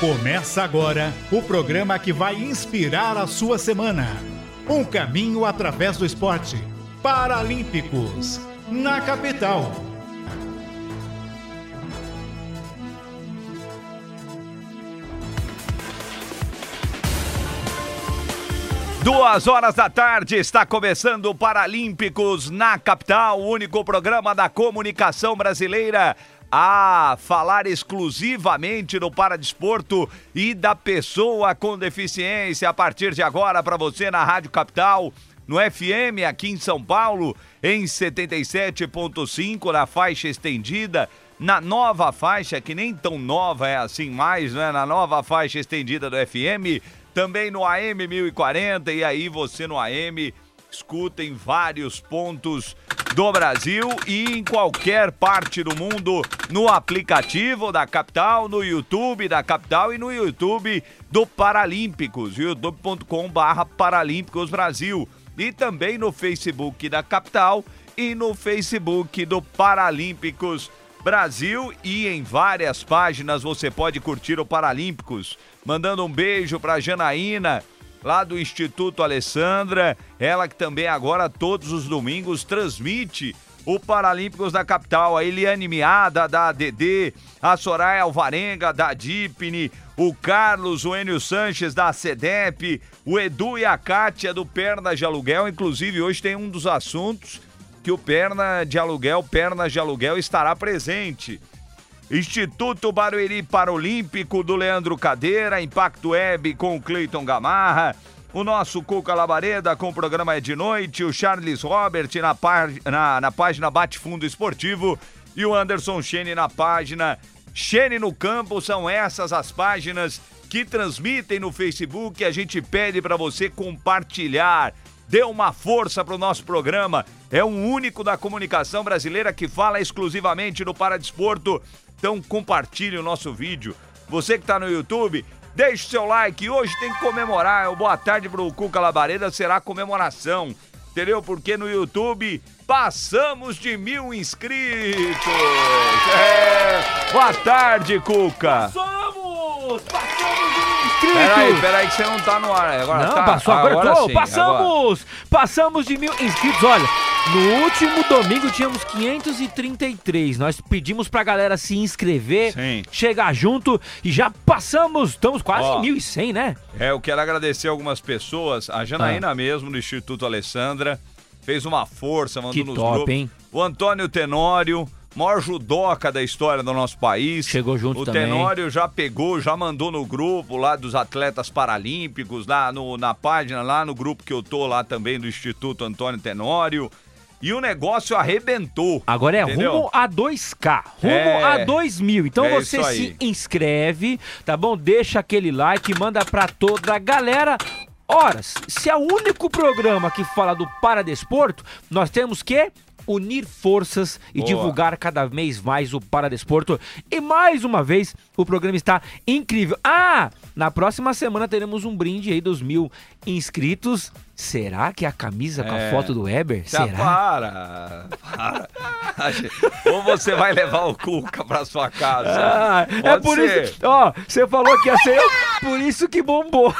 Começa agora o programa que vai inspirar a sua semana. Um caminho através do esporte. Paralímpicos, na capital. Duas horas da tarde está começando o Paralímpicos na capital, o único programa da comunicação brasileira a falar exclusivamente do paradesporto e da pessoa com deficiência a partir de agora para você na Rádio Capital, no FM aqui em São Paulo, em 77.5 na faixa estendida, na nova faixa que nem tão nova é assim mais, né? Na nova faixa estendida do FM, também no AM 1040 e aí você no AM escuta em vários pontos do Brasil e em qualquer parte do mundo no aplicativo da capital, no YouTube da capital e no YouTube do Paralímpicos, youtube.com/barra Paralímpicos Brasil e também no Facebook da capital e no Facebook do Paralímpicos Brasil e em várias páginas você pode curtir o Paralímpicos. Mandando um beijo para Janaína, lá do Instituto Alessandra, ela que também agora todos os domingos transmite o Paralímpicos da capital, a Eliane Miada da ADD, a Soraya Alvarenga da Dipne, o Carlos, o Enio Sanches da CEDEP, o Edu e a Kátia do Perna de Aluguel, inclusive hoje tem um dos assuntos que o Perna de Aluguel, Pernas de Aluguel estará presente. Instituto Barueri Paralímpico do Leandro Cadeira, Impacto Web com o Cleiton Gamarra, o nosso Cuca Labareda com o programa É de Noite, o Charles Robert na, pá na, na página Bate Fundo Esportivo e o Anderson Chene na página Chene no Campo. São essas as páginas que transmitem no Facebook. A gente pede para você compartilhar. Dê uma força para o nosso programa. É um único da comunicação brasileira que fala exclusivamente no Paradesporto então compartilhe o nosso vídeo. Você que está no YouTube, deixe seu like. Hoje tem que comemorar. O boa tarde pro Cuca Labareda será comemoração. Entendeu? Porque no YouTube passamos de mil inscritos. É. Boa tarde, Cuca. Passamos! Passamos de mil inscritos! Peraí, peraí que você não tá no ar. Agora não, tá. passou, agora, agora tô. sim, passamos! Agora. Passamos de mil inscritos. Olha, no último domingo tínhamos 533. Nós pedimos pra galera se inscrever, Sim. chegar junto e já passamos. Estamos quase Ó. em 1.100, né? É, eu quero agradecer algumas pessoas. A Janaína mesmo, do Instituto Alessandra, fez uma força, mandou Que nos top, grupos. hein? O Antônio Tenório, maior judoca da história do nosso país. Chegou junto o também. Tenório já pegou, já mandou no grupo lá dos atletas paralímpicos, lá no, na página, lá no grupo que eu tô lá também do Instituto Antônio Tenório. E o negócio arrebentou. Agora é entendeu? rumo a 2K, rumo É. a 2 mil. Então É você se inscreve, tá bom? Deixa aquele like, manda pra toda a galera. Horas, se é o único programa que fala do paradesporto, nós temos que unir forças e Boa. divulgar cada vez mais o paradesporto. E mais uma vez, o programa está incrível. Ah, na próxima semana teremos um brinde aí dos mil inscritos. Será que é a camisa com a É. foto do Weber? Tá, Será? para, para. Ou você vai levar o Cuca pra sua casa. Ah, é por ser. isso. Ó, você falou que ia ser por isso que bombou.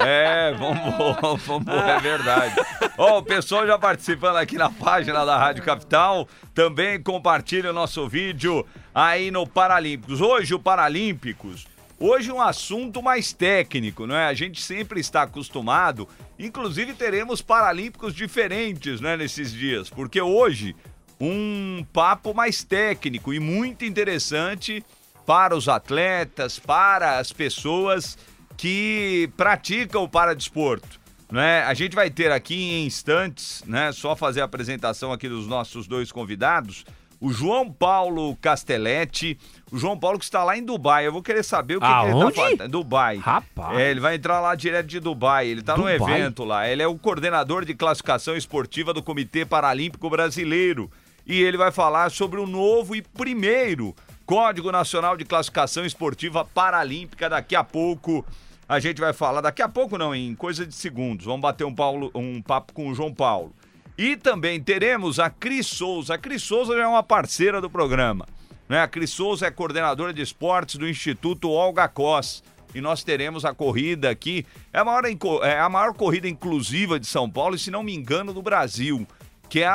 É, vamos, vamos, é verdade. Ó, o pessoal já participando aqui na página da Rádio Capital. Também compartilha o nosso vídeo aí no Paralímpicos. Hoje, o Paralímpicos. Hoje um assunto mais técnico, não é? A gente sempre está acostumado, inclusive teremos paralímpicos diferentes, né, nesses dias, porque hoje um papo mais técnico e muito interessante para os atletas, para as pessoas que praticam o paradesporto. Né? A gente vai ter aqui em instantes, né? Só fazer a apresentação aqui dos nossos dois convidados. O João Paulo Castelletti, o João Paulo que está lá em Dubai. Eu vou querer saber o que, que ele está fazendo. Dubai. Rapaz. É, ele vai entrar lá direto de Dubai. Ele está num evento lá. Ele é o coordenador de classificação esportiva do Comitê Paralímpico Brasileiro. E ele vai falar sobre o novo e primeiro Código Nacional de Classificação Esportiva Paralímpica daqui a pouco. A gente vai falar daqui a pouco, não, em coisa de segundos. Vamos bater um, Paulo- um papo com o João Paulo. E também teremos a Cris Souza. A Cris Souza já é uma parceira do programa. Né? A Cris Souza é coordenadora de esportes do Instituto Olga Cos. e nós teremos a corrida aqui. É a maior, é a maior corrida inclusiva de São Paulo e, se não me engano, do Brasil. Que é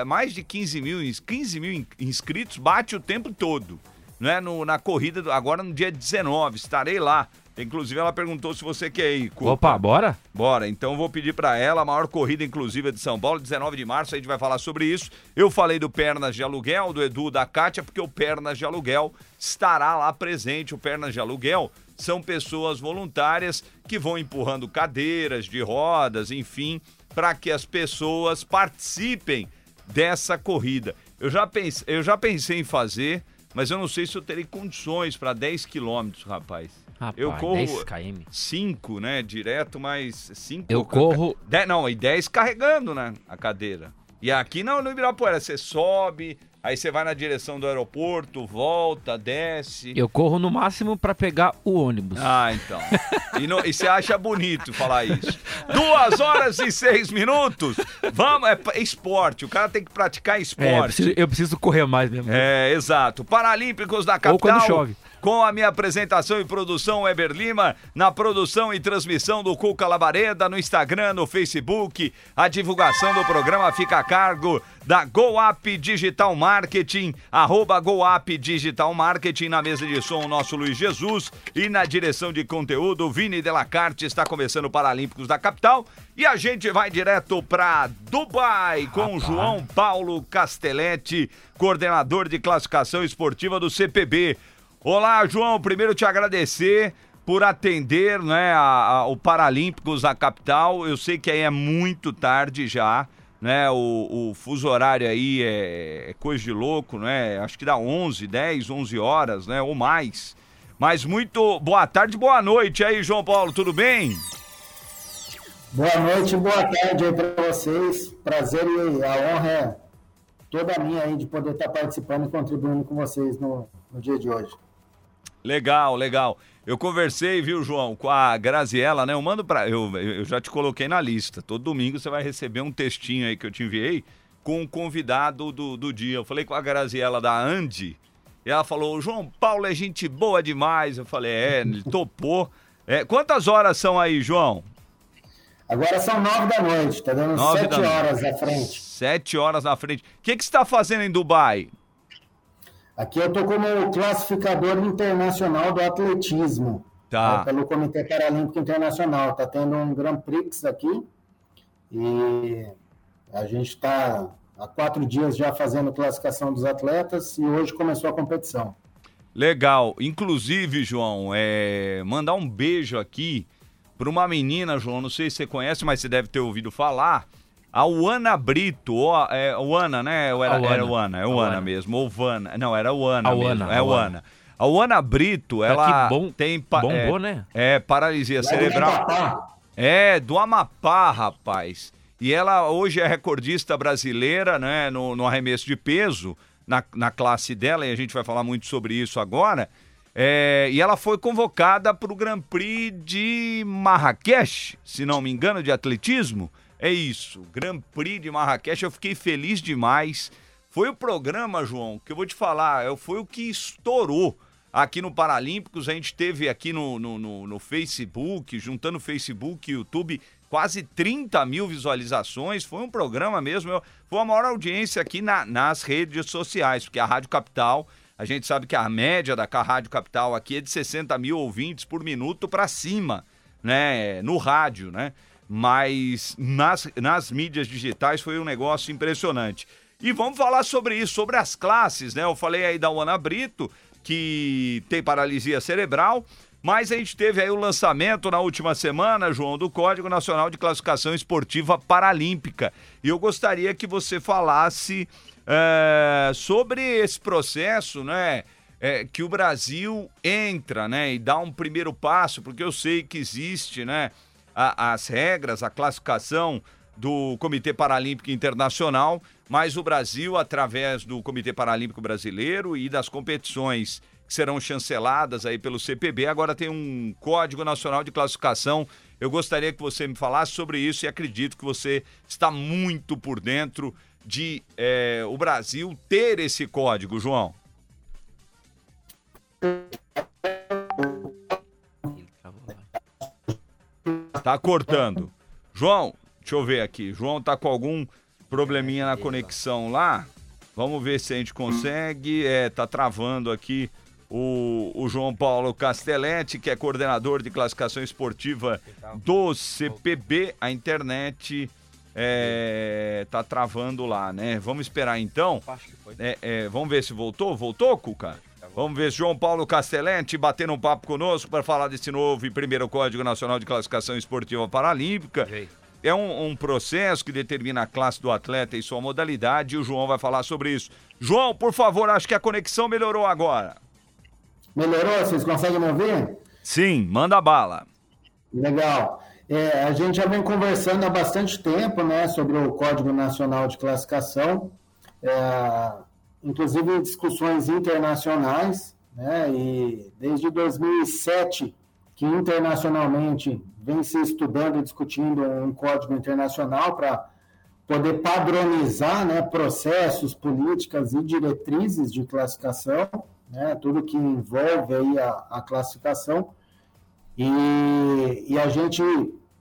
é mais de 15 mil, 15 mil inscritos, bate o tempo todo. Né? No, na corrida, agora no dia 19, estarei lá. Inclusive, ela perguntou se você quer ir. Cupa. Opa, bora? Bora. Então, vou pedir para ela a maior corrida inclusiva de São Paulo, 19 de março. A gente vai falar sobre isso. Eu falei do Pernas de Aluguel, do Edu, da Kátia, porque o Pernas de Aluguel estará lá presente. O Pernas de Aluguel são pessoas voluntárias que vão empurrando cadeiras de rodas, enfim, para que as pessoas participem dessa corrida. Eu já, pense, eu já pensei em fazer, mas eu não sei se eu terei condições para 10 quilômetros, rapaz. Rapaz, eu corro 10 km. 5, né? Direto, mas 5. Eu corro. Dez, não, e 10 carregando, né? A cadeira. E aqui não, no Ibirapuera, você sobe, Aí você vai na direção do aeroporto, volta, desce. Eu corro no máximo para pegar o ônibus. Ah, então. E, no, e você acha bonito falar isso. Duas horas e seis minutos. Vamos, é, é esporte. O cara tem que praticar esporte. É, eu, preciso, eu, preciso, correr mais mesmo. É, exato. Paralímpicos da capital. Ou quando chove com a minha apresentação e produção Weber Lima, na produção e transmissão do Cuca Labareda, no Instagram, no Facebook. A divulgação do programa fica a cargo da GoUp Digital Marketing, arroba GoUp Digital Marketing, na mesa de som, o nosso Luiz Jesus, e na direção de conteúdo, Vini Delacarte, está começando o Paralímpicos da capital, e a gente vai direto para Dubai com João Paulo Castelletti, coordenador de classificação esportiva do CPB. Olá, João. Primeiro te agradecer por atender né, a, a, o Paralímpicos da capital. Eu sei que aí é muito tarde já, né? O, o fuso horário aí é, é, coisa de louco, né? Acho que dá 11, 10, 11 horas, né? Ou mais. Mas muito boa tarde, boa noite aí, João Paulo. Tudo bem? Boa noite, boa tarde aí para vocês. Prazer e a honra é toda minha aí de poder estar participando e contribuindo com vocês no, no dia de hoje. Legal, legal. Eu conversei, viu, João, com a Graziella, né? Eu mando para eu, eu já te coloquei na lista. Todo domingo você vai receber um textinho aí que eu te enviei com o convidado do, do dia. Eu falei com a Graziella da Andy. E ela falou: João Paulo é gente boa demais. Eu falei: é, ele topou. É, quantas horas são aí, João? Agora são nove da noite, tá dando nove sete horas na frente. Sete horas na frente. O que, que você está fazendo em Dubai? Aqui eu estou como classificador internacional do atletismo. Tá. Né, pelo Comitê Paralímpico Internacional. Está tendo um Grand Prix aqui. E a gente está há quatro dias já fazendo classificação dos atletas e hoje começou a competição. Legal. Inclusive, João, é... mandar um beijo aqui para uma menina, João. Não sei se você conhece, mas você deve ter ouvido falar a Uana Brito, ó, é Uana, né? Ou era, era Uana, é Uana mesmo, ou Vana. Não, era Uana mesmo, é Uana. A Uana Brito, ela bom, tem... Bombou, é, né? É, paralisia cerebral. É, do Amapá, rapaz. E ela hoje é recordista brasileira, né, no, no arremesso de peso, na, na classe dela, e a gente vai falar muito sobre isso agora. É, e ela foi convocada para o Grand Prix de Marrakech, se não me engano, de atletismo. É isso, Grand Prix de Marrakech, eu fiquei feliz demais. Foi o programa, João, que eu vou te falar, é, foi o que estourou aqui no Paralímpicos. A gente teve aqui no, no, no, no Facebook, juntando Facebook e YouTube, quase 30 mil visualizações. Foi um programa mesmo, eu, foi a maior audiência aqui na, nas redes sociais, porque a Rádio Capital, a gente sabe que a média da Rádio Capital aqui é de 60 mil ouvintes por minuto para cima, né? No rádio, né? Mas nas, nas mídias digitais foi um negócio impressionante. E vamos falar sobre isso, sobre as classes, né? Eu falei aí da Ana Brito, que tem paralisia cerebral, mas a gente teve aí o lançamento na última semana, João, do Código Nacional de Classificação Esportiva Paralímpica. E eu gostaria que você falasse é, sobre esse processo, né? É, que o Brasil entra, né, e dá um primeiro passo, porque eu sei que existe, né, a, as regras, a classificação do Comitê Paralímpico Internacional, mas o Brasil, através do Comitê Paralímpico Brasileiro e das competições que serão chanceladas aí pelo CPB, agora tem um Código Nacional de Classificação. Eu gostaria que você me falasse sobre isso e acredito que você está muito por dentro de é, o Brasil ter esse código, João. Tá cortando. João, deixa eu ver aqui. João tá com algum probleminha na conexão lá. Vamos ver se a gente consegue. É, tá travando aqui o, o João Paulo Castelletti, que é coordenador de classificação esportiva do CPB. A internet é, tá travando lá, né? Vamos esperar então. É, é, vamos ver se voltou. Voltou, Cuca? Vamos ver João Paulo Castelletti batendo um papo conosco para falar desse novo e primeiro Código Nacional de Classificação Esportiva Paralímpica. É um, um, processo que determina a classe do atleta e sua modalidade e o João vai falar sobre isso. João, por favor, acho que a conexão melhorou agora. Melhorou? Vocês conseguem me ouvir? Sim, manda bala. Legal. É, a gente já vem conversando há bastante tempo né, sobre o Código Nacional de Classificação, é, inclusive discussões internacionais, né, e desde 2007 que internacionalmente vem se estudando e discutindo um código internacional para poder padronizar né, processos, políticas e diretrizes de classificação, né, tudo que envolve aí a, a classificação. E, e, a gente,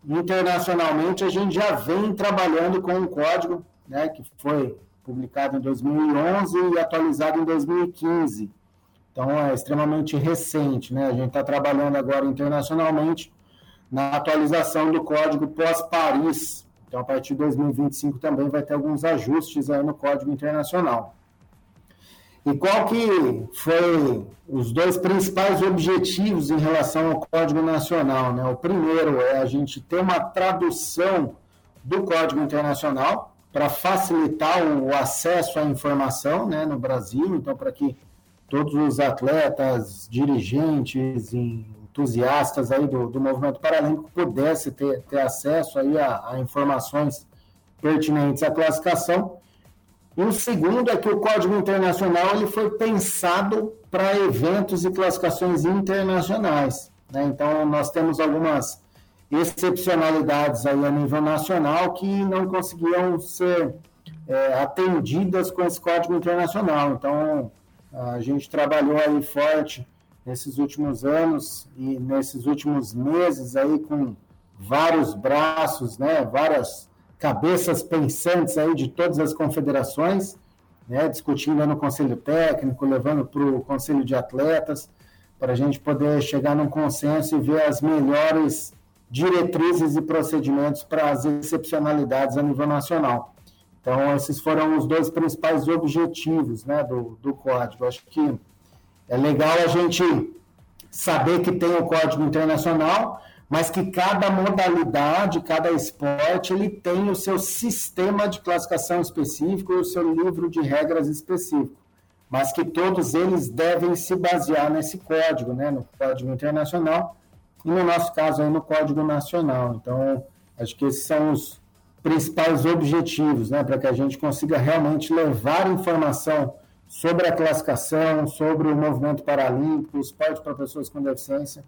internacionalmente, a gente já vem trabalhando com um código né, que foi publicado em 2011 e atualizado em 2015. Então, é extremamente recente. Né? A gente está trabalhando agora internacionalmente na atualização do código pós-Paris. Então, a partir de 2025 também vai ter alguns ajustes aí no código internacional. E qual que foi os dois principais objetivos em relação ao Código Nacional? Né? O primeiro é a gente ter uma tradução do Código Internacional para facilitar o acesso à informação né, no Brasil, então para que todos os atletas, dirigentes, entusiastas aí do, do movimento paralímpico pudessem ter, ter acesso aí a, a informações pertinentes à classificação e o segundo é que o Código Internacional ele foi pensado para eventos e classificações internacionais. Né? Então, nós temos algumas excepcionalidades aí a nível nacional que não conseguiam ser é, atendidas com esse Código Internacional. Então, a gente trabalhou aí forte nesses últimos anos e nesses últimos meses aí com vários braços, né, várias cabeças pensantes aí de todas as confederações, né, discutindo no Conselho Técnico, levando para o Conselho de Atletas, para a gente poder chegar num consenso e ver as melhores diretrizes e procedimentos para as excepcionalidades a nível nacional. Então, esses foram os dois principais objetivos né, do, do código. Acho que é legal a gente saber que tem o código internacional, mas que cada modalidade, cada esporte, ele tem o seu sistema de classificação específico e o seu livro de regras específico, mas que todos eles devem se basear nesse código, né, no Código Internacional e no nosso caso aí no Código Nacional. Então, acho que esses são os principais objetivos, né, para que a gente consiga realmente levar informação sobre a classificação, sobre o movimento paralímpico, esporte para pessoas com deficiência,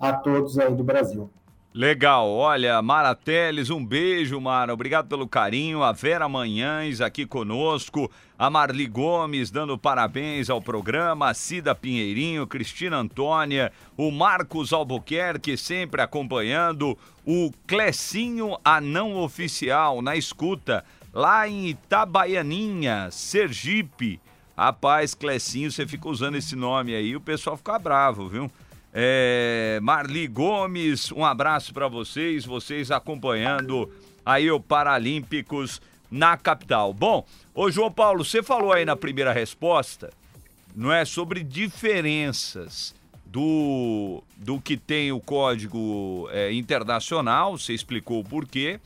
a todos aí do Brasil. Legal, olha, Mara Teles, um beijo, Mara, obrigado pelo carinho. A Vera Manhães aqui conosco, a Marli Gomes dando parabéns ao programa, a Cida Pinheirinho, Cristina Antônia, o Marcos Albuquerque sempre acompanhando, o Clecinho, a não oficial, na escuta, lá em Itabaianinha, Sergipe. Rapaz, Clecinho, você fica usando esse nome aí, o pessoal fica bravo, viu? É, Marli Gomes, um abraço para vocês, vocês acompanhando aí o Paralímpicos na capital. Bom, ô João Paulo, você falou aí na primeira resposta, não é sobre diferenças do, do que tem o código é, internacional, você explicou o porquê,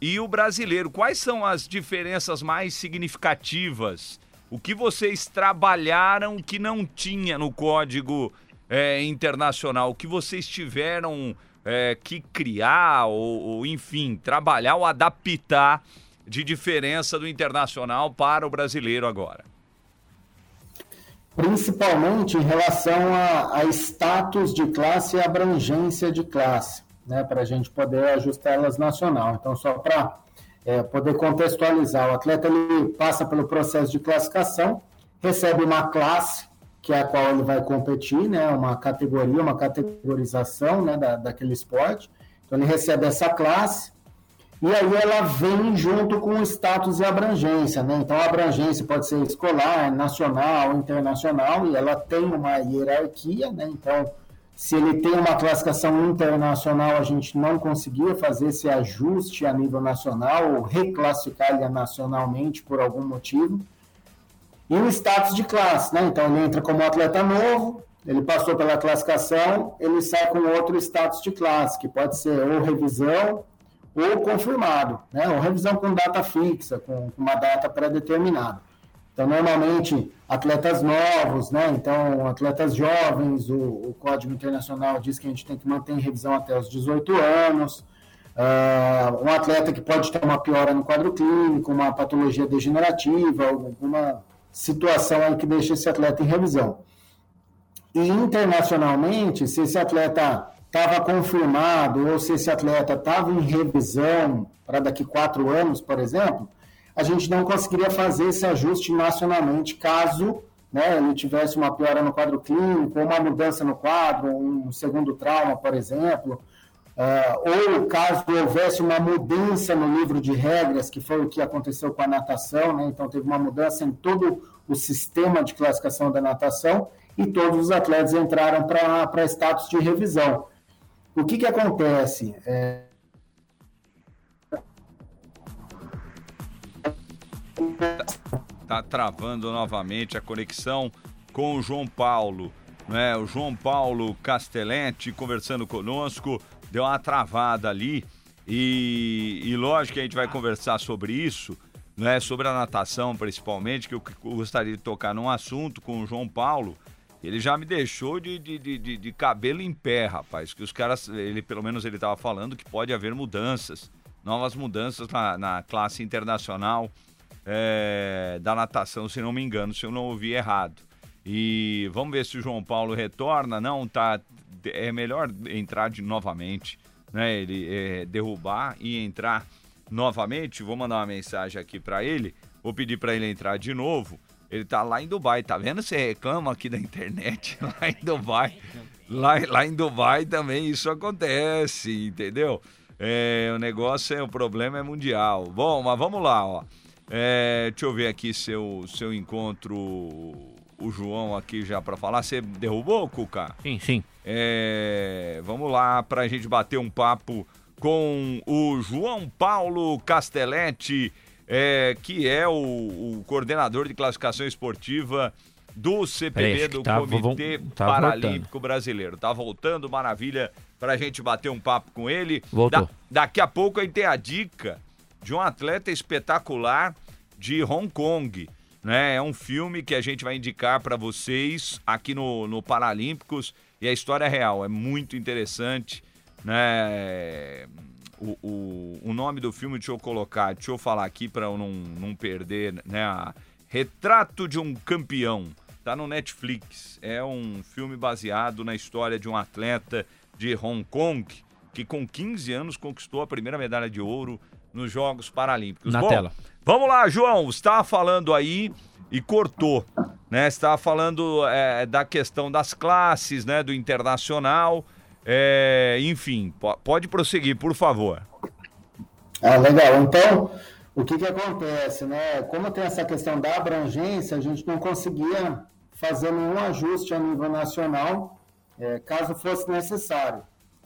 e o brasileiro. Quais são as diferenças mais significativas? O que vocês trabalharam que não tinha no código é, internacional que vocês tiveram é, que criar ou, ou, enfim, trabalhar ou adaptar de diferença do internacional para o brasileiro agora? Principalmente em relação a, a status de classe e abrangência de classe, né, para a gente poder ajustar elas nacional. Então, só para é, poder contextualizar, o atleta ele passa pelo processo de classificação, recebe uma classe que é a qual ele vai competir, né? Uma categoria, uma categorização, né? Da, daquele esporte. Então ele recebe essa classe e aí ela vem junto com o status e abrangência, né? Então a abrangência pode ser escolar, nacional, internacional e ela tem uma hierarquia, né? Então se ele tem uma classificação internacional, a gente não conseguia fazer esse ajuste a nível nacional ou reclassificar ele nacionalmente por algum motivo. E o status de classe, né? Então ele entra como atleta novo, ele passou pela classificação, ele sai com outro status de classe, que pode ser ou revisão ou confirmado, né? Ou revisão com data fixa, com uma data pré-determinada. Então, normalmente, atletas novos, né? Então, atletas jovens, o, o, Código Internacional diz que a gente tem que manter em revisão até os 18 anos. Uh, um atleta que pode ter uma piora no quadro clínico, uma patologia degenerativa, alguma situação que deixa esse atleta em revisão. E internacionalmente, se esse atleta estava confirmado ou se esse atleta estava em revisão para daqui quatro anos, por exemplo, a gente não conseguiria fazer esse ajuste nacionalmente caso né, ele tivesse uma piora no quadro clínico, uma mudança no quadro, um segundo trauma, por exemplo, uh, ou caso houvesse uma mudança no livro de regras, que foi o que aconteceu com a natação, né, então teve uma mudança em todo o sistema de classificação da natação e todos os atletas entraram para status de revisão. O que, que acontece? É, Tá travando novamente a conexão com o João Paulo. Né? O João Paulo Castelletti conversando conosco, deu uma travada ali. E, e lógico que a gente vai conversar sobre isso, né? sobre a natação principalmente, que eu gostaria de tocar num assunto com o João Paulo. Ele já me deixou de, de, de, de cabelo em pé, rapaz. Que os caras, ele pelo menos ele estava falando que pode haver mudanças, novas mudanças na, na classe internacional é, da natação, se não me engano, se eu não ouvi errado. E vamos ver se o João Paulo retorna. Não, tá. É melhor entrar de novamente, né? Ele é, derrubar e entrar novamente. Vou mandar uma mensagem aqui para ele. Vou pedir para ele entrar de novo. Ele tá lá em Dubai, tá vendo? Você reclama aqui da internet lá em Dubai. Lá, lá em Dubai também isso acontece, entendeu? É, o negócio é, o problema é mundial. Bom, mas vamos lá, ó. É, deixa eu ver aqui seu, seu encontro, o João aqui já para falar. Você derrubou, Cuca? Sim, sim. É, vamos lá para a gente bater um papo com o João Paulo Castelletti, é, que é o, o, coordenador de classificação esportiva do CPB, do tá, Comitê tá Paralímpico voltando. Brasileiro. Tá voltando, maravilha, para a gente bater um papo com ele. Voltou. Da, daqui a pouco a gente tem a dica de um atleta espetacular de Hong Kong. Né? É um filme que a gente vai indicar para vocês aqui no, no Paralímpicos e a história é real, é muito interessante. Né? O, o, o nome do filme, deixa eu colocar, deixa eu falar aqui para eu não, não perder, né? Retrato de um Campeão. Tá no Netflix. É um filme baseado na história de um atleta de Hong Kong que com 15 anos conquistou a primeira medalha de ouro nos Jogos Paralímpicos. Na Bom, tela. Vamos lá, João. Estava falando aí e cortou, né? Estava falando é, da questão das classes, né? Do internacional. É, enfim, pode prosseguir, por favor. Ah, legal. Então, o que, que acontece, né? Como tem essa questão da abrangência, a gente não conseguia fazer nenhum ajuste a nível nacional, é, caso fosse necessário.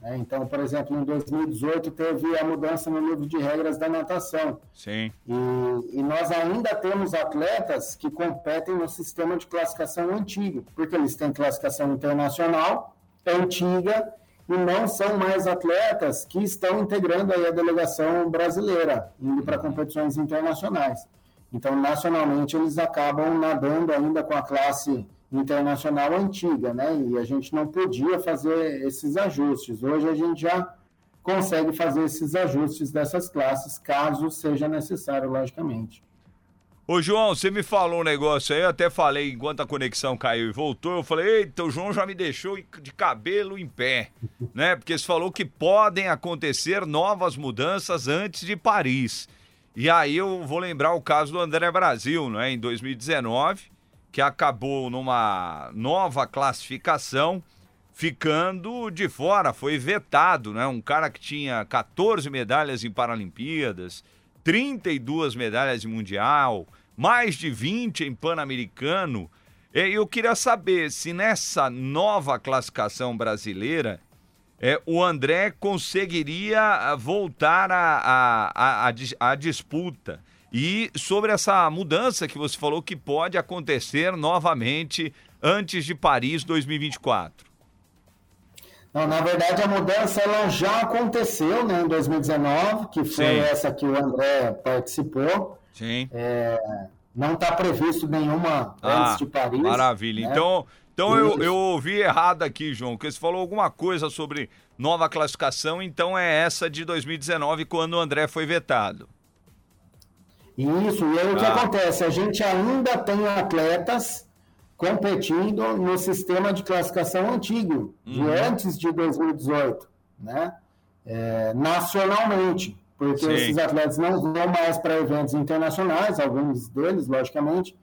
Né? Então, por exemplo, em 2018 teve a mudança no livro de regras da natação. Sim. E, e, nós ainda temos atletas que competem no sistema de classificação antigo, porque eles têm classificação internacional antiga e não são mais atletas que estão integrando aí a delegação brasileira, indo para competições internacionais. Então, nacionalmente, eles acabam nadando ainda com a classe internacional antiga, né? E a gente não podia fazer esses ajustes. Hoje a gente já consegue fazer esses ajustes dessas classes, caso seja necessário, logicamente. Ô João, você me falou um negócio aí, eu até falei enquanto a conexão caiu e voltou, eu falei, eita, o João já me deixou de cabelo em pé, né? Porque você falou que podem acontecer novas mudanças antes de Paris. E aí eu vou lembrar o caso do André Brasil, né? Em 2019, que acabou numa nova classificação, ficando de fora, foi vetado, né? Um cara que tinha 14 medalhas em Paralimpíadas, 32 medalhas em Mundial, mais de 20 em Pan-Americano. Eu queria saber se nessa nova classificação brasileira é, o André conseguiria ah, voltar à a, disputa. E sobre essa mudança que você falou que pode acontecer novamente antes de Paris 2024. Não, na verdade, a mudança ela já aconteceu né, em 2019, que foi Sim. essa que o André participou. Sim. É, não está previsto nenhuma ah, antes de Paris. Maravilha. Né? Então, então eu, eu ouvi errado aqui, João, que você falou alguma coisa sobre nova classificação, então é essa de 2019, quando o André foi vetado. Isso, e aí ah. o que ah. acontece? A gente ainda tem atletas competindo no sistema de classificação antigo, uhum. de antes de 2018, né? É, nacionalmente, porque Sim. esses atletas não vão mais para eventos internacionais, alguns deles, logicamente,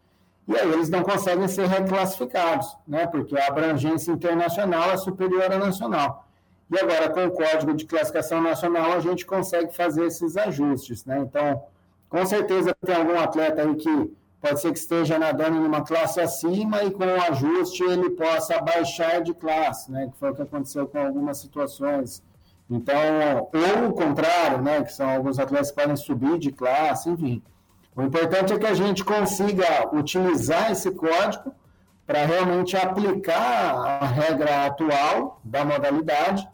e aí eles não conseguem ser reclassificados, né? porque a abrangência internacional é superior à nacional. E agora, com o código de classificação nacional, a gente consegue fazer esses ajustes. Né? Então, com certeza tem algum atleta aí que pode ser que esteja nadando em uma classe acima e com o ajuste ele possa baixar de classe, né? que foi o que aconteceu com algumas situações. Então, ou o contrário, né? que são alguns atletas que podem subir de classe, enfim. O importante é que a gente consiga utilizar esse código para realmente aplicar a regra atual da modalidade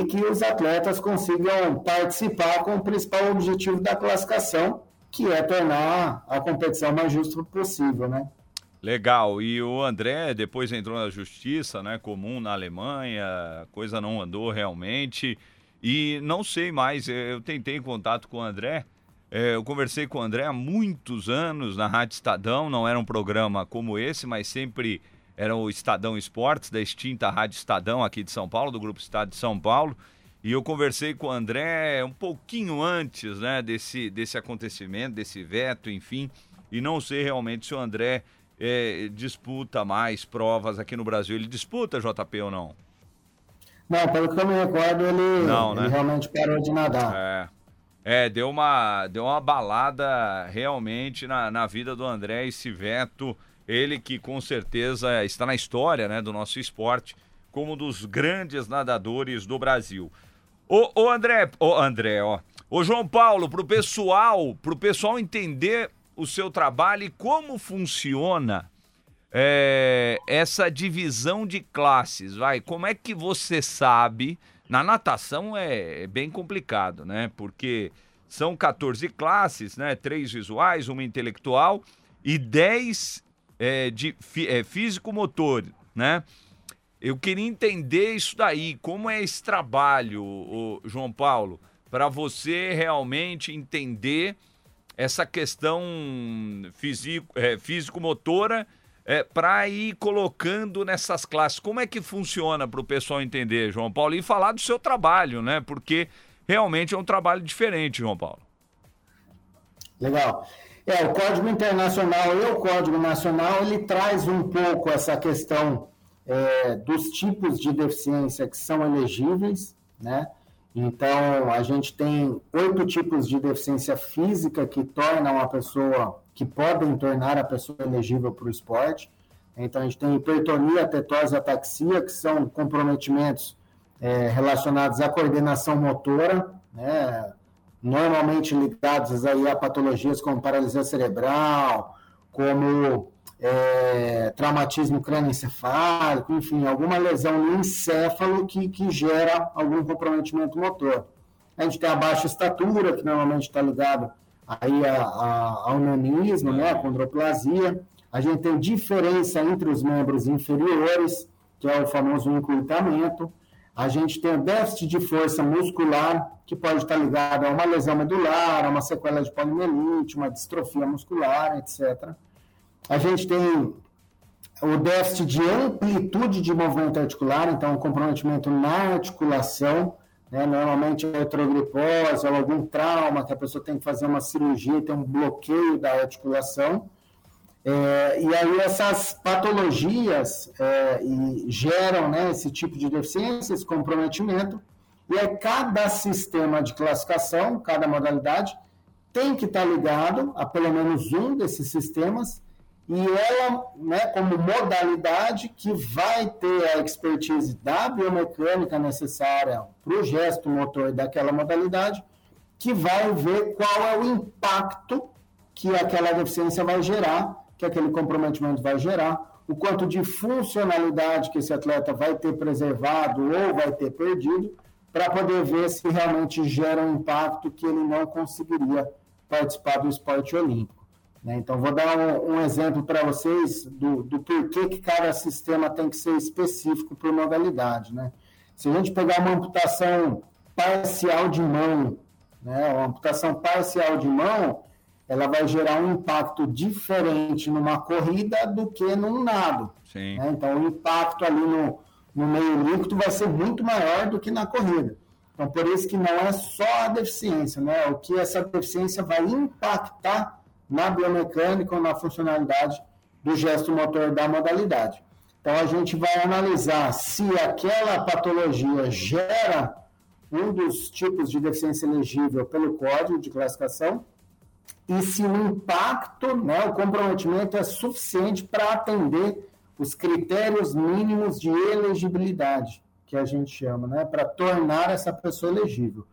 e que os atletas consigam participar com o principal objetivo da classificação, que é tornar a competição mais justa possível, né? Legal. E o André depois entrou na justiça, né? Comum na Alemanha, a coisa não andou realmente. E não sei mais, eu tentei contato com o André, é, eu conversei com o André há muitos anos na Rádio Estadão, não era um programa como esse, mas sempre era o Estadão Esportes, da extinta Rádio Estadão aqui de São Paulo, do Grupo Estado de São Paulo. E eu conversei com o André um pouquinho antes né, desse, desse acontecimento, desse veto, enfim. E não sei realmente se o André é, disputa mais provas aqui no Brasil. Ele disputa, JP, ou não? Não, pelo que eu me recordo, ele, não, né? ele realmente parou de nadar. É. É, deu uma, deu uma balada realmente na, na vida do André esse veto. Ele que com certeza está na história né, do nosso esporte como um dos grandes nadadores do Brasil. Ô, ô André, ô André, ó. Ô João Paulo, pro pessoal, pro pessoal entender o seu trabalho e como funciona é, essa divisão de classes, vai. Como é que você sabe na natação é, é bem complicado, né? Porque são 14 classes, né? Três visuais, uma intelectual e 10 é, de é, físico-motor, né? Eu queria entender isso daí, como é esse trabalho, o João Paulo, para você realmente entender essa questão é, físico-motora é, para ir colocando nessas classes. Como é que funciona para o pessoal entender, João Paulo? E falar do seu trabalho, né? Porque realmente é um trabalho diferente, João Paulo. Legal. É, o Código Internacional e o Código Nacional, ele traz um pouco essa questão é, dos tipos de deficiência que são elegíveis, né? Então, a gente tem oito tipos de deficiência física que tornam a pessoa que podem tornar a pessoa elegível para o esporte. Então, a gente tem hipertonia, tetose ataxia, que são comprometimentos é, relacionados à coordenação motora, né, normalmente ligados aí a patologias como paralisia cerebral, como é, traumatismo crânioencefálico, enfim, alguma lesão no encéfalo que, que gera algum comprometimento motor. A gente tem a baixa estatura, que normalmente está ligado aí a, a, ao nanismo, né, a condroplasia. A gente tem diferença entre os membros inferiores, que é o famoso encurtamento. A gente tem o déficit de força muscular, que pode estar ligado a uma lesão medular, a uma sequela de poliomielite, uma distrofia muscular, etc. A gente tem o déficit de amplitude de movimento articular, então, um comprometimento na articulação, né? Normalmente é eletrogripose ou algum trauma que a pessoa tem que fazer uma cirurgia, tem um bloqueio da articulação. É, e aí essas patologias é, geram né, esse tipo de deficiência, esse comprometimento, e aí cada sistema de classificação, cada modalidade, tem que estar ligado a pelo menos um desses sistemas, e ela, né, como modalidade que vai ter a expertise da biomecânica necessária para o gesto motor daquela modalidade, que vai ver qual é o impacto que aquela deficiência vai gerar que aquele comprometimento vai gerar, o quanto de funcionalidade que esse atleta vai ter preservado ou vai ter perdido, para poder ver se realmente gera um impacto que ele não conseguiria participar do esporte olímpico. Né? Então, vou dar um, um exemplo para vocês do, do, porquê que cada sistema tem que ser específico por modalidade. Né? Se a gente pegar uma amputação parcial de mão, né? uma amputação parcial de mão, ela vai gerar um impacto diferente numa corrida do que num nado. Né? Então, o impacto ali no, no meio líquido vai ser muito maior do que na corrida. Então, por isso que não é só a deficiência, né? O que essa deficiência vai impactar na biomecânica ou na funcionalidade do gesto motor da modalidade. Então, a gente vai analisar se aquela patologia gera um dos tipos de deficiência elegível pelo código de classificação e se o impacto, né, o comprometimento é suficiente para atender os critérios mínimos de elegibilidade, que a gente chama, né, para tornar essa pessoa elegível.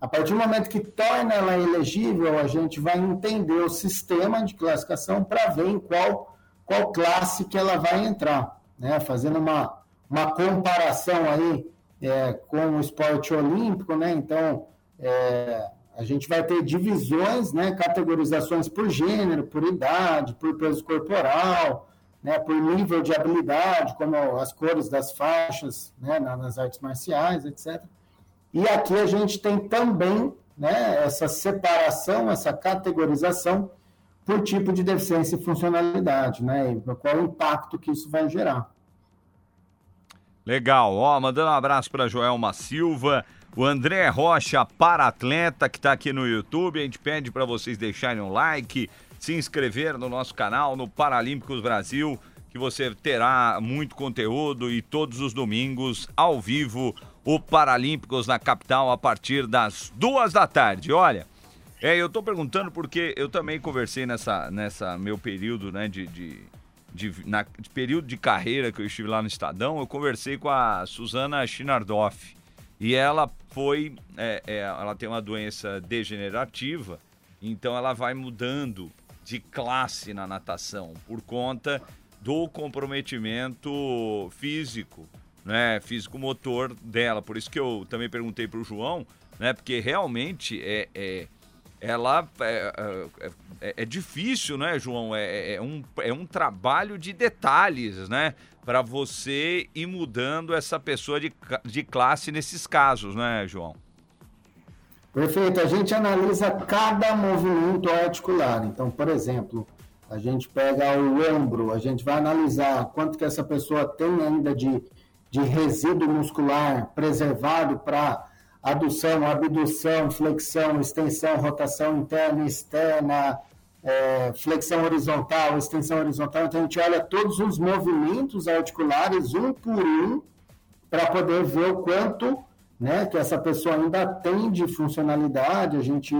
A partir do momento que torna ela elegível, a gente vai entender o sistema de classificação para ver em qual, qual classe que ela vai entrar, né, fazendo uma, uma comparação aí é, com o esporte olímpico, né, então é, a gente vai ter divisões, né, categorizações por gênero, por idade, por peso corporal, né, por nível de habilidade, como as cores das faixas né, nas artes marciais, etc. E aqui a gente tem também né, essa separação, essa categorização por tipo de deficiência e funcionalidade, né, e qual o impacto que isso vai gerar. Legal, ó, mandando um abraço para Joelma Silva, o André Rocha, para-atleta, que está aqui no YouTube. A gente pede para vocês deixarem um like, se inscrever no nosso canal, no Paralímpicos Brasil, que você terá muito conteúdo e todos os domingos, ao vivo, o Paralímpicos na capital, a partir das duas da tarde. Olha, é, eu estou perguntando porque eu também conversei nessa, nessa meu período, né, de, de, de, na, de período de carreira que eu estive lá no Estadão, eu conversei com a Suzana Schinardoff. E ela foi, é, é, ela tem uma doença degenerativa, então ela vai mudando de classe na natação por conta do comprometimento físico, né, físico-motor dela. Por isso que eu também perguntei para o João, né, porque realmente é, é ela é, é, é, é, difícil, né, João? É, é, é, um, é um trabalho de detalhes, né? Para você ir mudando essa pessoa de, de classe nesses casos, né, João? Perfeito. A gente analisa cada movimento articular. Então, por exemplo, a gente pega o ombro, a gente vai analisar quanto que essa pessoa tem ainda de, de resíduo muscular preservado para adução, abdução, flexão, extensão, rotação interna e externa, é, flexão horizontal, extensão horizontal. Então, a gente olha todos os movimentos articulares, um por um, para poder ver o quanto né, que essa pessoa ainda tem de funcionalidade. A gente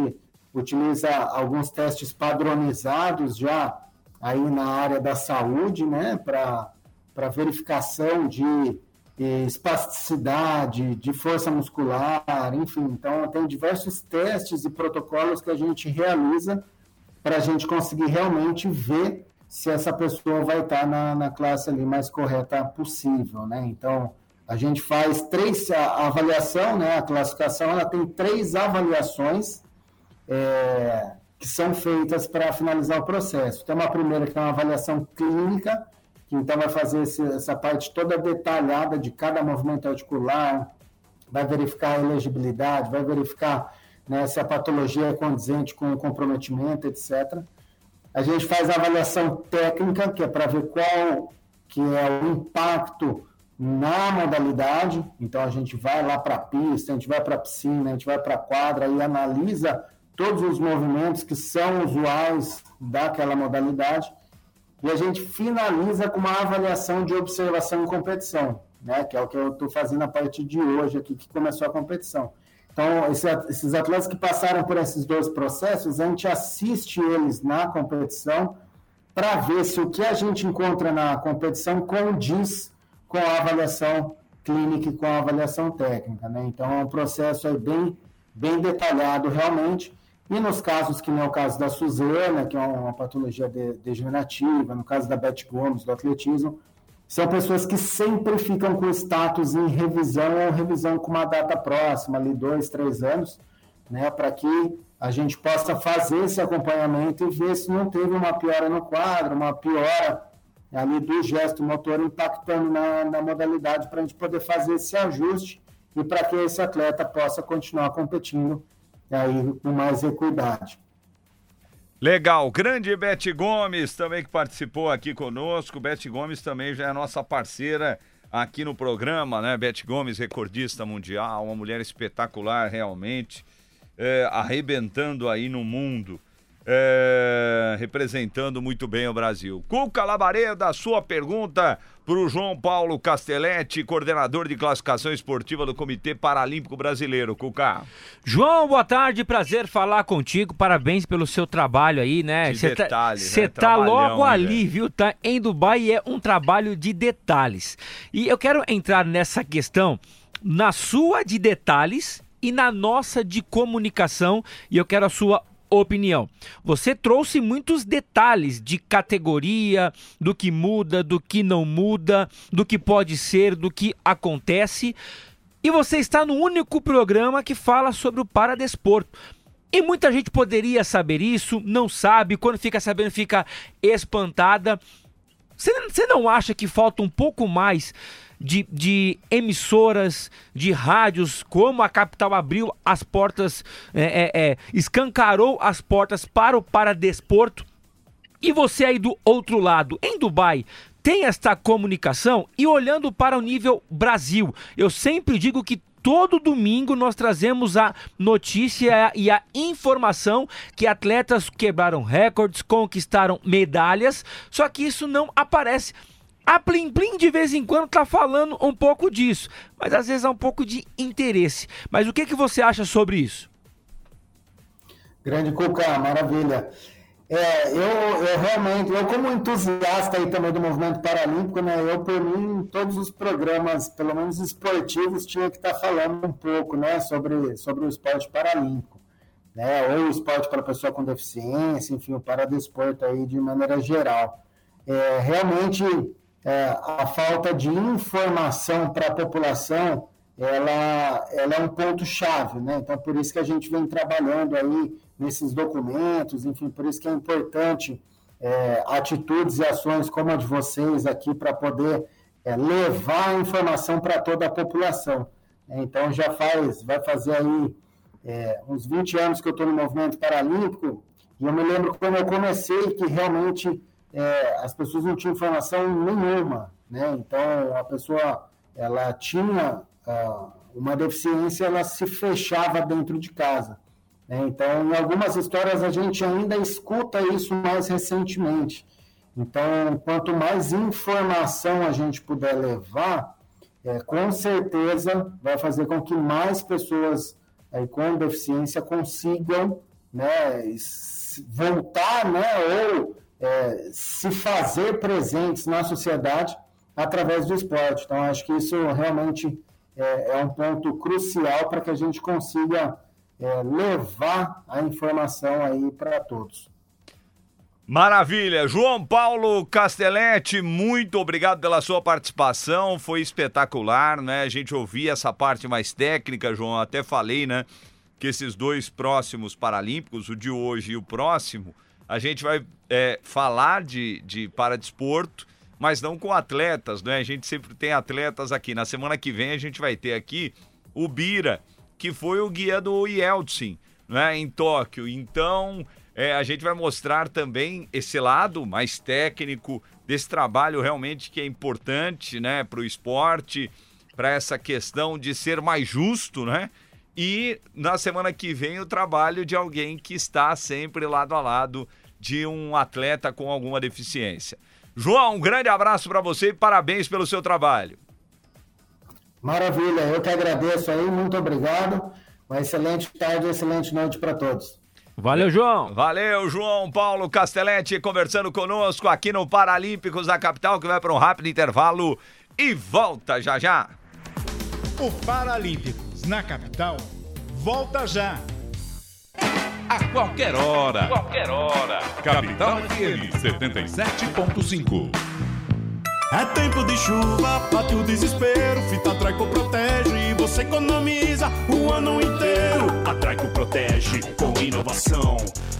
utiliza alguns testes padronizados já aí na área da saúde, né, para verificação de espasticidade, de força muscular, enfim. Então, tem diversos testes e protocolos que a gente realiza para a gente conseguir realmente ver se essa pessoa vai estar na, na classe ali mais correta possível, né? Então, a gente faz três, a avaliação, né? A classificação, ela tem três avaliações é, que são feitas para finalizar o processo. Tem uma primeira que é uma avaliação clínica, então vai fazer esse, essa parte toda detalhada de cada movimento articular, vai verificar a elegibilidade, vai verificar né, se a patologia é condizente com o comprometimento, etc. A gente faz a avaliação técnica, que é para ver qual que é o impacto na modalidade. Então a gente vai lá para a pista, a gente vai para a piscina, a gente vai para a quadra e analisa todos os movimentos que são usuais daquela modalidade e a gente finaliza com uma avaliação de observação em competição, né? Que é o que eu estou fazendo a partir de hoje aqui que começou a competição. Então, esses atletas que passaram por esses dois processos, a gente assiste eles na competição para ver se o que a gente encontra na competição condiz com a avaliação clínica e com a avaliação técnica. Né? Então, é um processo aí bem, bem detalhado realmente. E nos casos que não é o caso da Suzana, que é uma patologia de, degenerativa, no caso da Beth Gomes, do atletismo, são pessoas que sempre ficam com status em revisão ou revisão com uma data próxima, ali dois, três anos, né, para que a gente possa fazer esse acompanhamento e ver se não teve uma piora no quadro, uma piora ali do gesto motor impactando na, na modalidade para a gente poder fazer esse ajuste e para que esse atleta possa continuar competindo aí com mais equidade. Legal, grande Beth Gomes também que participou aqui conosco. Beth Gomes também já é nossa parceira aqui no programa, né? Beth Gomes, recordista mundial, uma mulher espetacular realmente, é, arrebentando aí no mundo é, representando muito bem o Brasil. Cuca Labareda, sua pergunta para o João Paulo Castelletti, coordenador de classificação esportiva do Comitê Paralímpico Brasileiro. Cuca. João, boa tarde, prazer falar contigo. Parabéns pelo seu trabalho aí, né? Você tá, né? tá logo ali, viu? Tá em Dubai e é um trabalho de detalhes. E eu quero entrar nessa questão na sua de detalhes e na nossa de comunicação e eu quero a sua opinião. Você trouxe muitos detalhes de categoria, do que muda, do que não muda, do que pode ser, do que acontece. E você está no único programa que fala sobre o paradesporto. E muita gente poderia saber isso, não sabe, quando fica sabendo fica espantada. Você não acha que falta um pouco mais de, de emissoras, de rádios, como a capital abriu as portas, é, é, é, escancarou as portas para o paradesporto. E você aí do outro lado, em Dubai, tem esta comunicação e olhando para o nível Brasil, eu sempre digo que todo domingo nós trazemos a notícia e a informação que atletas quebraram recordes, conquistaram medalhas, só que isso não aparece a Plim Plim de vez em quando tá falando um pouco disso, mas às vezes há um pouco de interesse. Mas o que, que você acha sobre isso? Grande Cuca, maravilha. É, eu, eu realmente, eu como entusiasta aí também do movimento paralímpico, né, eu por mim, todos os programas, pelo menos esportivos, tinha que estar tá falando um pouco, né, sobre, sobre o esporte paralímpico, né, ou o esporte para pessoa com deficiência, enfim, o paradesporto aí de maneira geral. É, realmente, é, a falta de informação para a população ela, ela é um ponto-chave, né? Então, por isso que a gente vem trabalhando aí nesses documentos, enfim, por isso que é importante é, atitudes e ações como a de vocês aqui para poder é, levar a informação para toda a população. Então, já faz, vai fazer aí é, uns 20 anos que eu estou no movimento paralímpico, e eu me lembro quando eu comecei que realmente é, as pessoas não tinham informação nenhuma, né? Então a pessoa ela tinha uh, uma deficiência, ela se fechava dentro de casa. Né? Então, em algumas histórias a gente ainda escuta isso mais recentemente. Então, quanto mais informação a gente puder levar, é, com certeza vai fazer com que mais pessoas aí, com deficiência consigam né, voltar né, ou é, se fazer presentes na sociedade através do esporte. Então, acho que isso realmente é, é um ponto crucial para que a gente consiga é, levar a informação aí para todos. Maravilha. João Paulo Castelletti, muito obrigado pela sua participação. Foi espetacular, né? A gente ouvia essa parte mais técnica, João. Até falei, né? Que esses dois próximos Paralímpicos, o de hoje e o próximo, a gente vai é, falar de, de paradesporto, mas não com atletas, né? A gente sempre tem atletas aqui. Na semana que vem a gente vai ter aqui o Bira, que foi o guia do Yeltsin, né? Em Tóquio. Então, é, a gente vai mostrar também esse lado mais técnico desse trabalho realmente que é importante, né? Para o esporte, para essa questão de ser mais justo, né? E na semana que vem o trabalho de alguém que está sempre lado a lado de um atleta com alguma deficiência. João, um grande abraço para você e parabéns pelo seu trabalho. Maravilha, eu que agradeço aí, muito obrigado. Uma excelente tarde, excelente noite para todos. Valeu, João. Valeu, João Paulo Castelletti, conversando conosco aqui no Paralímpicos da capital, que vai para um rápido intervalo e volta já já. O Paralímpicos na capital volta já. A qualquer hora. Qualquer hora. Capital FM 77.5. É tempo de chuva, bate o desespero. Fita Traico protege e você economiza o ano inteiro. A Traico protege com inovação.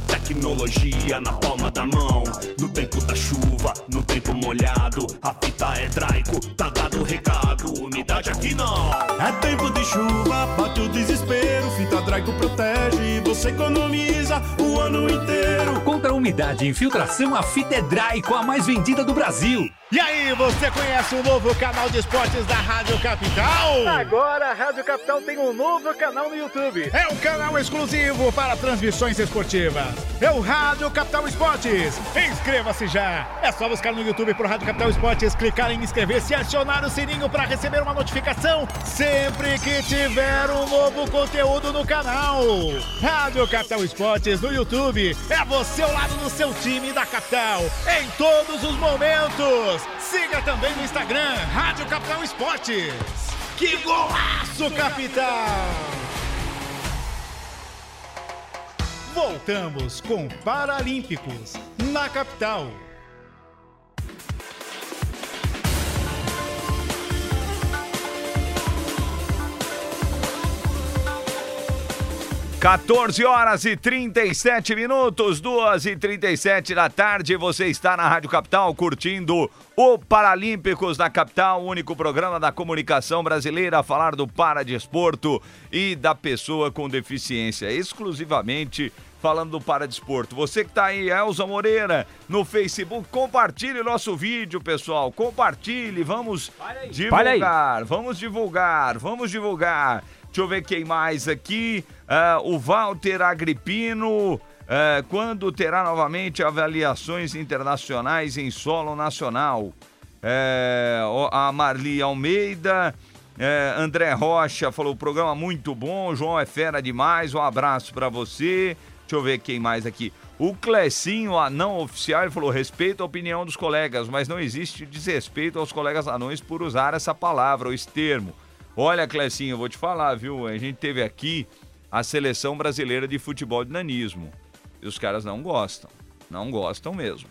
Tecnologia na palma da mão. No tempo da chuva, no tempo molhado. A fita é Traico, tá dado o recado. Umidade aqui não. É tempo de chuva, bate o desespero. Fita Traico protege e você economiza o ano inteiro. Contra a umidade e infiltração, a fita é Draico, a mais vendida do Brasil. E aí, você conhece o novo canal de esportes da Rádio Capital? Agora a Rádio Capital tem um novo canal no YouTube. É um canal exclusivo para transmissões esportivas. É o Rádio Capital Esportes. Inscreva-se já. É só buscar no YouTube por Rádio Capital Esportes, clicar em inscrever-se e acionar o sininho para receber uma notificação sempre que tiver um novo conteúdo no canal. Rádio Capital Esportes no YouTube. É você ao lado do seu time da capital em todos os momentos. Siga também no Instagram, Rádio Capital Esportes. Que golaço, capital! Voltamos com Paralímpicos na capital. 14 horas e 37 minutos, 2 e 37 da tarde. Você está na Rádio Capital curtindo o Paralímpicos da Capital, o único programa da comunicação brasileira a falar do paradesporto e da pessoa com deficiência, exclusivamente falando do paradesporto. Você que está aí, Elza Moreira, no Facebook, compartilhe o nosso vídeo, pessoal. Compartilhe, vamos divulgar, vamos divulgar, vamos divulgar. Deixa eu ver quem mais aqui. Uh, o Walter Agripino. Uh, quando terá novamente avaliações internacionais em solo nacional? Uh, a Marli Almeida. André Rocha falou: programa muito bom. João é fera demais. Um abraço para você. Deixa eu ver quem mais aqui. O Clecinho, anão oficial, falou: respeito a opinião dos colegas, mas não existe desrespeito aos colegas anões por usar essa palavra ou esse termo. Olha, Clecinho, eu vou te falar, viu? A gente teve aqui a seleção brasileira de futebol de nanismo. E os caras não gostam. Não gostam mesmo.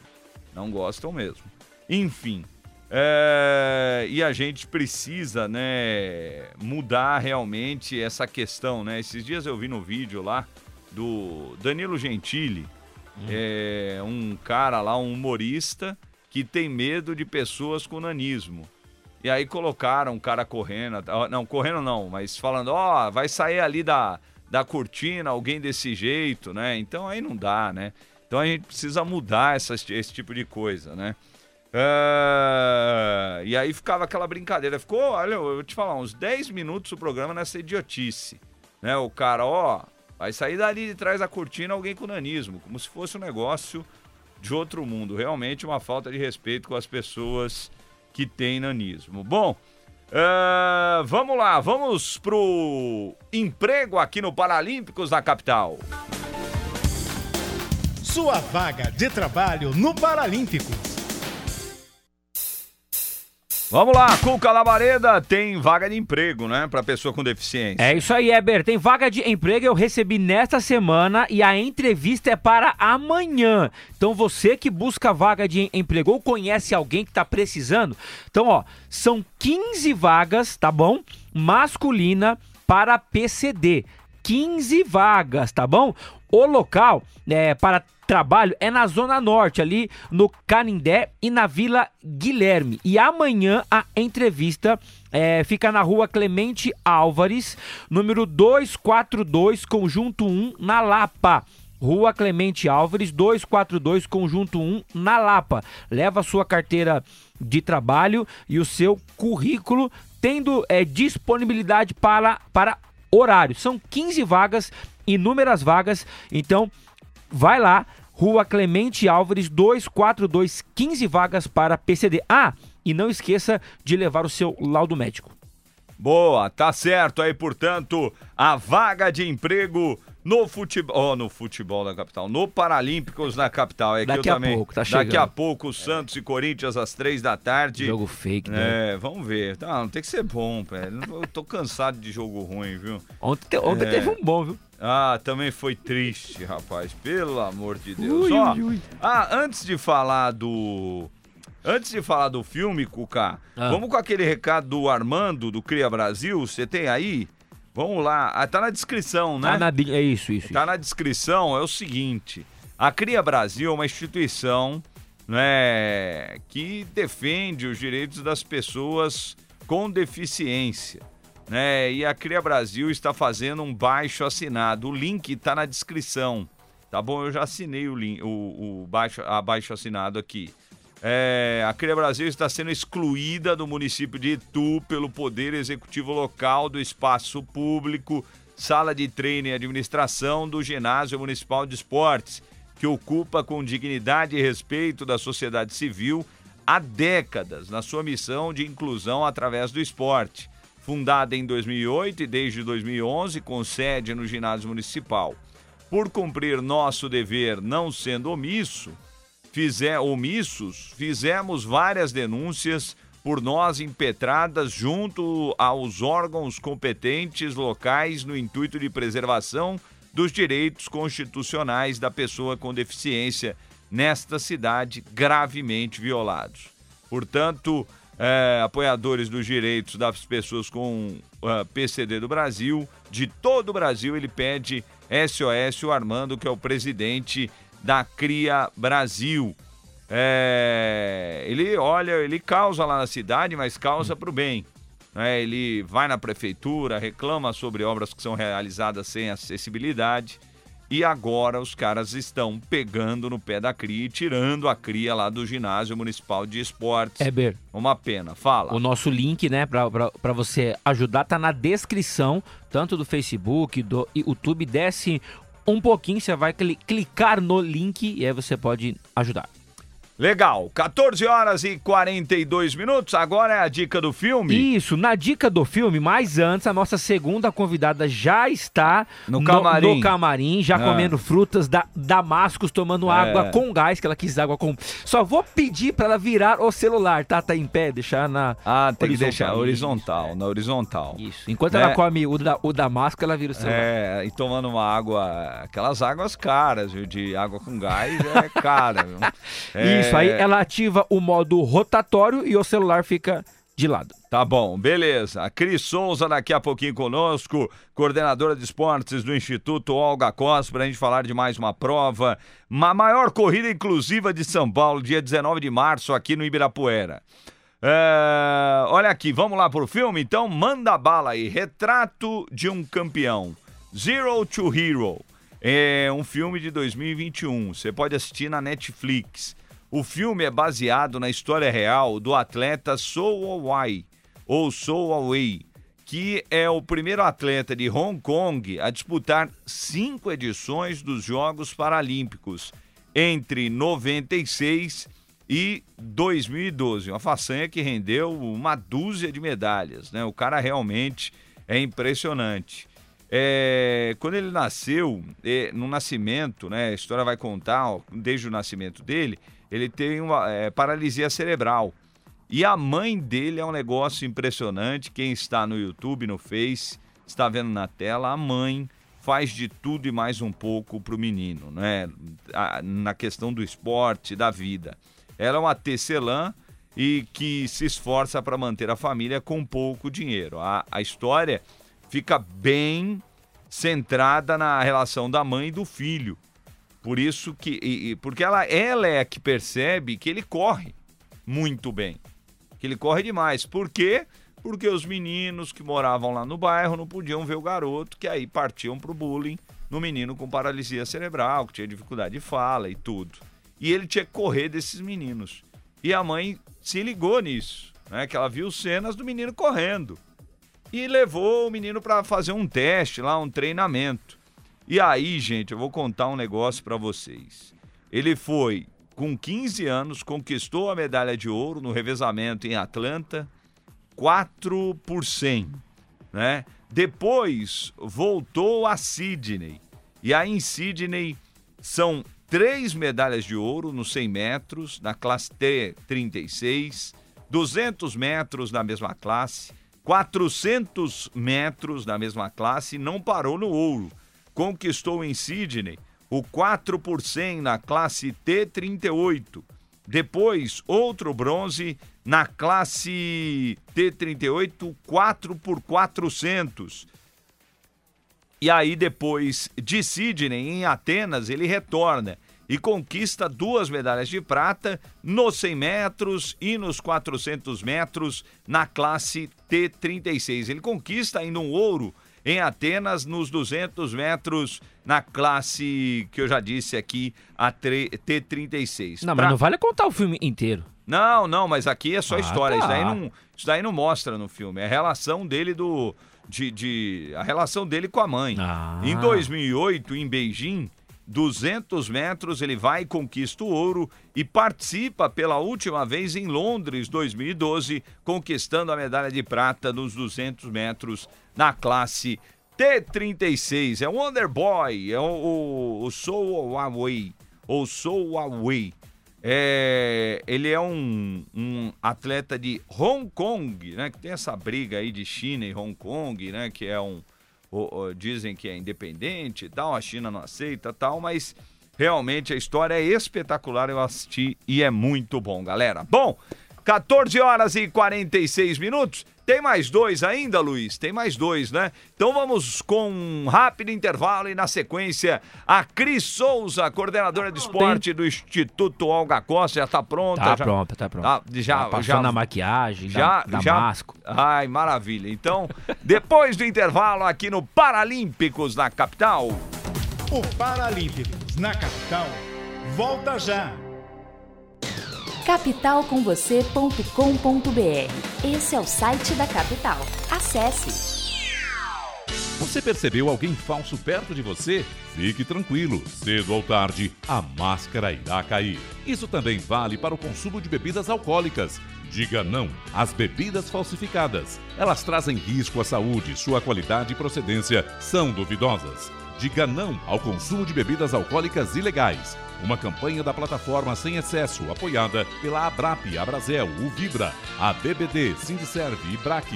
Não gostam mesmo. Enfim. É... e a gente precisa, né, mudar realmente essa questão, né? Esses dias eu vi no vídeo lá do Danilo Gentili, hum. é um cara lá, um humorista que tem medo de pessoas com nanismo. E aí colocaram um cara correndo, não, correndo não, mas falando, ó, oh, vai sair ali da, da cortina alguém desse jeito, né? Então aí não dá, né? Então a gente precisa mudar essas, esse tipo de coisa, né? Uh, e aí ficava aquela brincadeira. Ficou, olha, eu vou te falar, uns 10 minutos o programa nessa idiotice. Né? O cara, ó, vai sair dali de trás da cortina alguém com nanismo, como se fosse um negócio de outro mundo. Realmente uma falta de respeito com as pessoas que tem nanismo. Bom, uh, vamos lá, vamos pro emprego aqui no Paralímpicos da capital. Sua vaga de trabalho no Paralímpicos. Vamos lá, Cuca Labareda tem vaga de emprego, né, para pessoa com deficiência. É isso aí, Eber. Tem vaga de emprego, eu recebi nesta semana e a entrevista é para amanhã. Então você que busca vaga de emprego ou conhece alguém que está precisando, então ó, são 15 vagas, tá bom? Masculina para PCD. 15 vagas, tá bom? O local é, para trabalho é na Zona Norte, ali no Canindé e na Vila Guilherme. E amanhã a entrevista é, fica na rua Clemente Álvares, número 242, conjunto 1, na Lapa. Rua Clemente Álvares, 242, conjunto 1, na Lapa. Leva sua carteira de trabalho e o seu currículo, tendo é, disponibilidade para, para horário. São 15 vagas, inúmeras vagas, então vai lá, Rua Clemente Álvares 242, 15 vagas para PCD. Ah, e não esqueça de levar o seu laudo médico. Boa, tá certo aí, portanto, a vaga de emprego no futebol, oh, no futebol da capital, no Paralímpicos na capital. É Daqui que a também, pouco, tá chegando. Daqui a pouco, Santos e Corinthians às três da tarde. Jogo fake, né? É, vamos ver. Não, tem que ser bom, velho. Eu tô cansado de jogo ruim, viu? Ontem, ontem É. teve um bom, viu? Ah, também foi triste, rapaz. Pelo amor de Deus. Ui, Ó, ui, ui. Ah, antes de falar do. Antes de falar do filme, Cuca, Ah. vamos com aquele recado do Armando, do Cria Brasil. Você tem aí? Vamos lá. Ah, tá na descrição, né? Tá na é isso, isso. Tá na descrição, é o seguinte: a Cria Brasil é uma instituição né, que defende os direitos das pessoas com deficiência. Né? E a Cria Brasil está fazendo um baixo assinado. O link está na descrição. Tá bom? Eu já assinei o, link, o, o baixo, abaixo assinado aqui. É, a Cria Brasil está sendo excluída do município de Itu pelo Poder Executivo Local do espaço público, sala de treino e administração do Ginásio Municipal de Esportes, que ocupa com dignidade e respeito da sociedade civil há décadas na sua missão de inclusão através do esporte. Fundada em 2008 e desde 2011 com sede no Ginásio Municipal. Por cumprir nosso dever não sendo omisso, fizer, omissos, fizemos várias denúncias por nós impetradas junto aos órgãos competentes locais no intuito de preservação dos direitos constitucionais da pessoa com deficiência nesta cidade gravemente violados. Portanto, eh, apoiadores dos direitos das pessoas com ah, PCD do Brasil, de todo o Brasil, ele pede SOS o Armando, que é o presidente da Cria Brasil. É, ele olha, ele causa lá na cidade, mas causa para o bem. né? Ele vai na prefeitura, reclama sobre obras que são realizadas sem acessibilidade. E agora os caras estão pegando no pé da cria e tirando a cria lá do ginásio municipal de esportes. Heber, Uma pena. Fala. o nosso link, né, pra você ajudar, tá na descrição, tanto do Facebook, do YouTube. Desce um pouquinho, você vai cli- clicar no link e aí você pode ajudar. Legal. 14 horas e 42 minutos. Agora é a dica do filme. Isso, na dica do filme, mas antes, a nossa segunda convidada já está No camarim. no camarim, já Ah. comendo frutas da Damascus, tomando água com gás, que ela quis água com. Só vou pedir para ela virar o celular, tá? Tá em pé, deixar na. Ah, tem que deixar horizontal, na horizontal. Isso. Enquanto Né? ela come o, da, o Damasco, ela vira o celular. É, e tomando uma água, aquelas águas caras, viu? De água com gás é cara, viu? É, Isso, aí ela ativa o modo rotatório e o celular fica de lado. Tá bom, beleza. A Cris Souza daqui a pouquinho conosco, coordenadora de esportes do Instituto Olga Costa, pra gente falar de mais uma prova. Uma maior corrida inclusiva de São Paulo, dia 19 de março, aqui no Ibirapuera. É, olha aqui, vamos lá pro filme? Então, manda bala aí. Retrato de um campeão. Zero to Hero. É um filme de 2021. Você pode assistir na Netflix. O filme é baseado na história real do atleta Sou Awai, ou Sou Away, que é o primeiro atleta de Hong Kong a disputar cinco edições dos Jogos Paralímpicos entre 96 e 2012. Uma façanha que rendeu uma dúzia de medalhas. Né? O cara realmente é impressionante. É, quando ele nasceu, é, no nascimento, né, a história vai contar, ó, desde o nascimento dele, ele tem uma é, paralisia cerebral. E a mãe dele é um negócio impressionante. Quem está no YouTube, no Face, está vendo na tela, a mãe faz de tudo e mais um pouco para o menino, né? Na questão do esporte, da vida. Ela é uma tecelã e que se esforça para manter a família com pouco dinheiro. A, a história fica bem centrada na relação da mãe e do filho. Por isso que. e- e- porque ela, ela é que percebe que ele corre muito bem. Que ele corre demais. Por quê? Porque os meninos que moravam lá no bairro não podiam ver o garoto, que aí partiam pro bullying no menino com paralisia cerebral, que tinha dificuldade de fala e tudo. E ele tinha que correr desses meninos. E a mãe se ligou nisso, né? Que ela viu cenas do menino correndo. E levou o menino para fazer um teste lá, um treinamento. E aí, gente, eu vou contar um negócio para vocês. Ele foi com 15 anos, conquistou a medalha de ouro no revezamento em Atlanta, 4 por 100, né? Depois voltou a Sydney. E aí em Sydney são três medalhas de ouro nos 100 metros, na classe T36, 200 metros na mesma classe, 400 metros na mesma classe, não parou no ouro. Conquistou em Sydney o 4 por 100 na classe T38. Depois, outro bronze na classe T38, 4 por 400. E aí, depois de Sydney, em Atenas, ele retorna e conquista duas medalhas de prata nos 100 metros e nos 400 metros na classe T36. Ele conquista ainda um ouro em Atenas nos 200 metros na classe que eu já disse aqui, a T36. Não, pra... mas não vale contar o filme inteiro. Não, não, mas aqui é só ah, história. Tá. Isso, daí não, isso daí não mostra no filme. É a relação dele do. De, de a relação dele com a mãe. Ah. Em 2008, em Beijing, 200 metros, ele vai e conquista o ouro e participa pela última vez em Londres 2012, conquistando a medalha de prata nos 200 metros na classe T36. É o Wonder Boy, é o, o, o Away, ou Soul Away. É, ele é um, um, atleta de Hong Kong, né? Que tem essa briga aí de China e Hong Kong, né? Que é um dizem que é independente e tal, a China não aceita tal, mas realmente a história é espetacular, eu assisti e é muito bom, galera. Bom, 14 horas e 46 minutos. Tem mais dois ainda, Luiz? Tem mais dois, né? Então vamos com um rápido intervalo e na sequência a Cris Souza, coordenadora de esporte do Instituto Olga Costa, já tá pronta? Tá já... pronta, tá pronta. Ah, já, tá já na maquiagem, já, da, já... Damasco. Ai, maravilha. Então, depois do intervalo aqui no Paralímpicos na capital. O Paralímpicos na capital volta já capitalcomvocê.com.br. Esse é o site da Capital. Acesse. Você percebeu alguém falso perto de você? Fique tranquilo, cedo ou tarde, a máscara irá cair. Isso também vale para o consumo de bebidas alcoólicas. Diga não às bebidas falsificadas. Elas trazem risco à saúde, sua qualidade e procedência são duvidosas. Diga não ao consumo de bebidas alcoólicas ilegais. Uma campanha da plataforma Sem Excesso, apoiada pela Abrap, Abrazel, Vibra, a BBD, Sindicerve, Ibrac,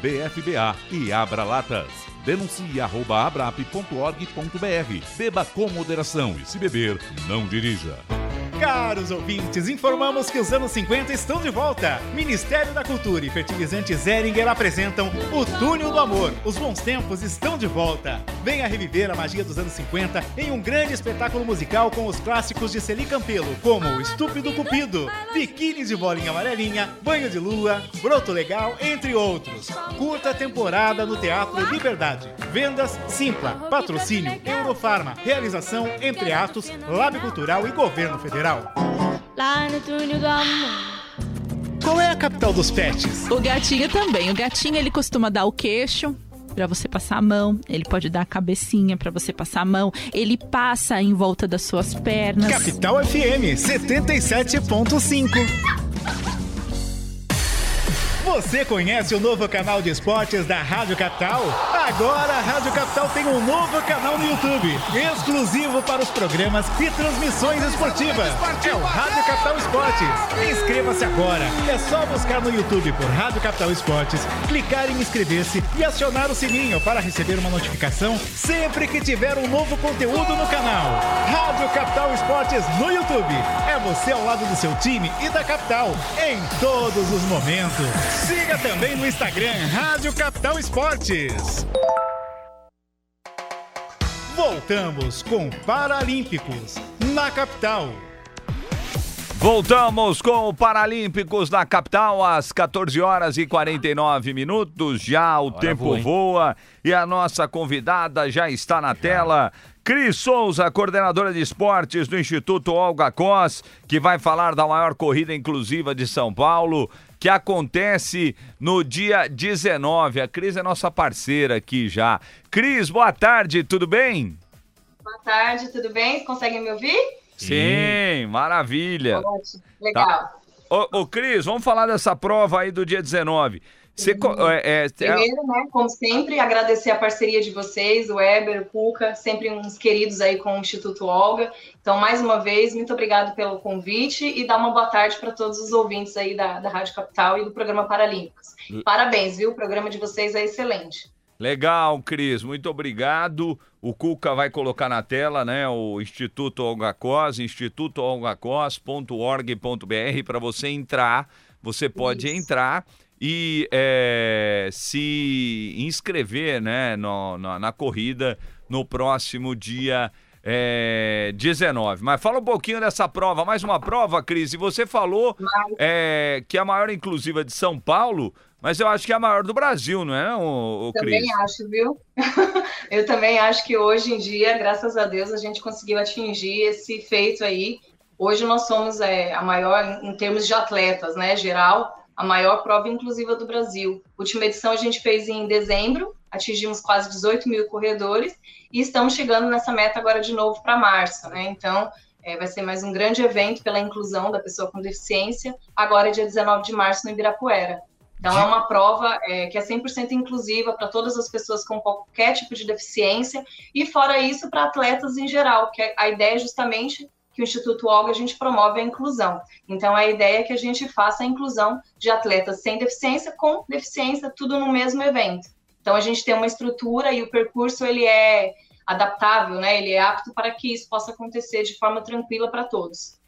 BFBA e Abra Latas. Denuncie arroba abrap.org.br. Beba com moderação e se beber, não dirija. Caros ouvintes, informamos que os anos 50 estão de volta. Ministério da Cultura e Fertilizante Zeringer apresentam o Túnel do Amor. Os bons tempos estão de volta. Venha reviver a magia dos anos 50 em um grande espetáculo musical com os clássicos de Celi Campelo, como Estúpido Cupido, Biquínis de Bolinha Amarelinha, Banho de Lua, Broto Legal, entre outros. Curta temporada no Teatro Liberdade. Vendas Simpla. Patrocínio Eurofarma. Realização Entre Atos, Lab Cultural e Governo Federal. Lá no túnel do amor. Qual é a capital dos pets? O gatinho também. O gatinho ele costuma dar o queixo, para você passar a mão, ele pode dar a cabecinha para você passar a mão, ele passa em volta das suas pernas. Capital FM 77.5 você conhece o novo canal de esportes da Rádio Capital? Agora a Rádio Capital tem um novo canal no YouTube, exclusivo para os programas e transmissões esportivas. É o Rádio Capital Esportes. Inscreva-se agora. É só buscar no YouTube por Rádio Capital Esportes, clicar em inscrever-se e acionar o sininho para receber uma notificação sempre que tiver um novo conteúdo no canal. Rádio Capital Esportes no YouTube. É você ao lado do seu time e da capital em todos os momentos. Siga também no Instagram Rádio Capital Esportes. Voltamos com Paralímpicos na capital. Voltamos com o Paralímpicos na capital às 14 horas e 49 minutos. Já o tempo voa e a nossa convidada já está na já. tela. Cris Souza, coordenadora de esportes do Instituto Olga Cos, que vai falar da maior corrida inclusiva de São Paulo que acontece no dia 19. A Cris é nossa parceira aqui já. Cris, boa tarde, tudo bem? Boa tarde, tudo bem? Conseguem me ouvir? Sim, maravilha. Ótimo, legal. Tá. Ô, ô, Cris, vamos falar dessa prova aí do dia 19. Você, é, é, Primeiro, né, como sempre, agradecer a parceria de vocês, o Weber, o Cuca, sempre uns queridos aí com o Instituto Olga. Então, mais uma vez, muito obrigado pelo convite e dar uma boa tarde para todos os ouvintes aí da, da Rádio Capital e do programa Paralímpicos. Parabéns, viu? O programa de vocês é excelente. Legal, Cris, muito obrigado. O Cuca vai colocar na tela, né, o Instituto Olga Cos, institutoolgacos.org.br para você entrar. Você pode Isso. entrar e é, se inscrever né, no, na, na, corrida no próximo dia é, 19. Mas fala um pouquinho dessa prova, mais uma prova, Cris. E você falou é, que é a maior inclusiva de São Paulo, mas eu acho que é a maior do Brasil, não é, o, o Cris? Também acho, viu? eu também acho que hoje em dia, graças a Deus, a gente conseguiu atingir esse feito aí. Hoje nós somos é, a maior em termos de atletas, né, geral a maior prova inclusiva do Brasil. Última edição a gente fez em dezembro, atingimos quase 18 mil corredores e estamos chegando nessa meta agora de novo para março, né? Então, é, vai ser mais um grande evento pela inclusão da pessoa com deficiência, agora dia 19 de março no Ibirapuera. Então, é uma prova é, que é 100% inclusiva para todas as pessoas com qualquer tipo de deficiência e, fora isso, para atletas em geral, que a ideia é justamente que o Instituto Olga a gente promove a inclusão. Então, a ideia é que a gente faça a inclusão de atletas sem deficiência com deficiência, tudo no mesmo evento. Então, a gente tem uma estrutura e o percurso ele é adaptável, né? Ele é apto para que isso possa acontecer de forma tranquila para todos.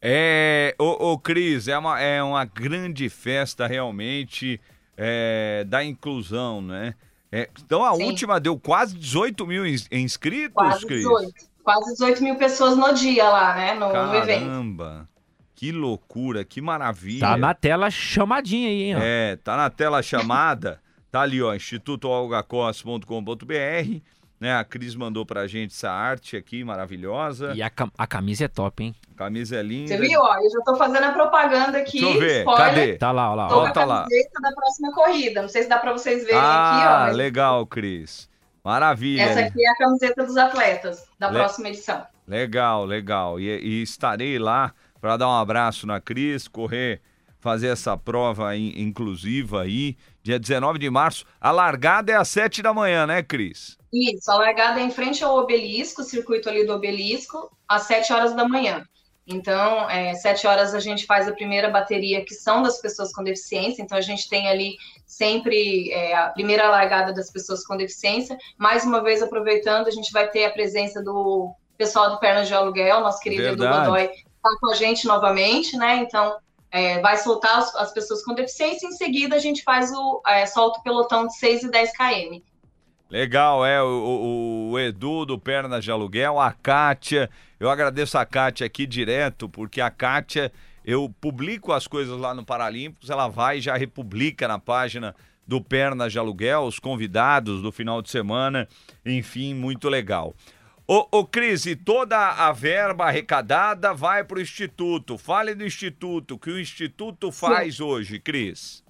É, o, o Cris, é uma, é uma grande festa realmente é, da inclusão, né? É, então a Sim. última deu quase 18 mil inscritos, quase Cris? 18 quase 18 mil pessoas no dia lá, né? No, Caramba. no evento. Caramba! Que loucura, que maravilha. Tá na tela chamadinha aí, hein? Ó. É, tá na tela chamada. tá ali, ó, institutoalgacos.com.br. Né, a Cris mandou pra gente essa arte aqui maravilhosa. E a, cam a camisa é top, hein? A camisa é linda. Você viu, ó? Eu já tô fazendo a propaganda aqui. Deixa eu ver. Spoiler. Cadê? Tá lá, ó lá. Tô ó, tá lá. da próxima corrida. Não sei se dá pra vocês verem ah, aqui, ó. Mas... legal, Cris. Maravilha. Essa aqui é a camiseta dos atletas da Le... próxima edição. Legal, legal. E, e estarei lá para dar um abraço na Cris, correr, fazer essa prova inclusiva aí, dia 19 de março. A largada é às 7 da manhã, né, Cris? Isso, a largada é em frente ao obelisco, o circuito ali do obelisco, às 7 horas da manhã. Então, é, sete horas a gente faz a primeira bateria, que são das pessoas com deficiência. Então, a gente tem ali sempre é, a primeira largada das pessoas com deficiência. Mais uma vez, aproveitando, a gente vai ter a presença do pessoal do Pernas de Aluguel, nosso querido Verdade. Edu Godoy, está com a gente novamente, né? Então, é, vai soltar as, as, pessoas com deficiência. Em seguida, a gente faz o é, solta o pelotão de 6 e 10 km. Legal, é o, o, o, Edu do Pernas de Aluguel, a Kátia. Eu agradeço a Kátia aqui direto, porque a Kátia, eu publico as coisas lá no Paralímpicos, ela vai e já republica na página do Pernas de Aluguel, os convidados do final de semana, enfim, muito legal. Ô, ô Cris, e toda a verba arrecadada vai para o Instituto. Fale do Instituto, o que o Instituto faz Sim. hoje, Cris.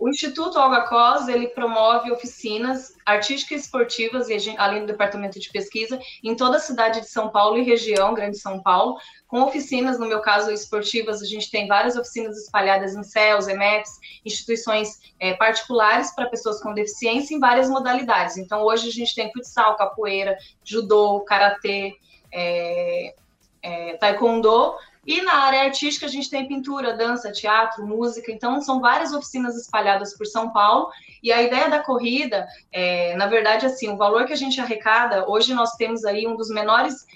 O Instituto Olga Cos, ele promove oficinas artísticas e esportivas, além do departamento de pesquisa, em toda a cidade de São Paulo e região, Grande São Paulo, com oficinas, no meu caso, esportivas, a gente tem várias oficinas espalhadas em CELS, EMEPs, instituições é, particulares para pessoas com deficiência em várias modalidades. Então, hoje a gente tem futsal, capoeira, judô, karatê, é, é, taekwondo, e na área artística, a gente tem pintura, dança, teatro, música. Então, são várias oficinas espalhadas por São Paulo. E a ideia da corrida, é, na verdade, assim, o valor que a gente arrecada, hoje nós temos aí um dos menores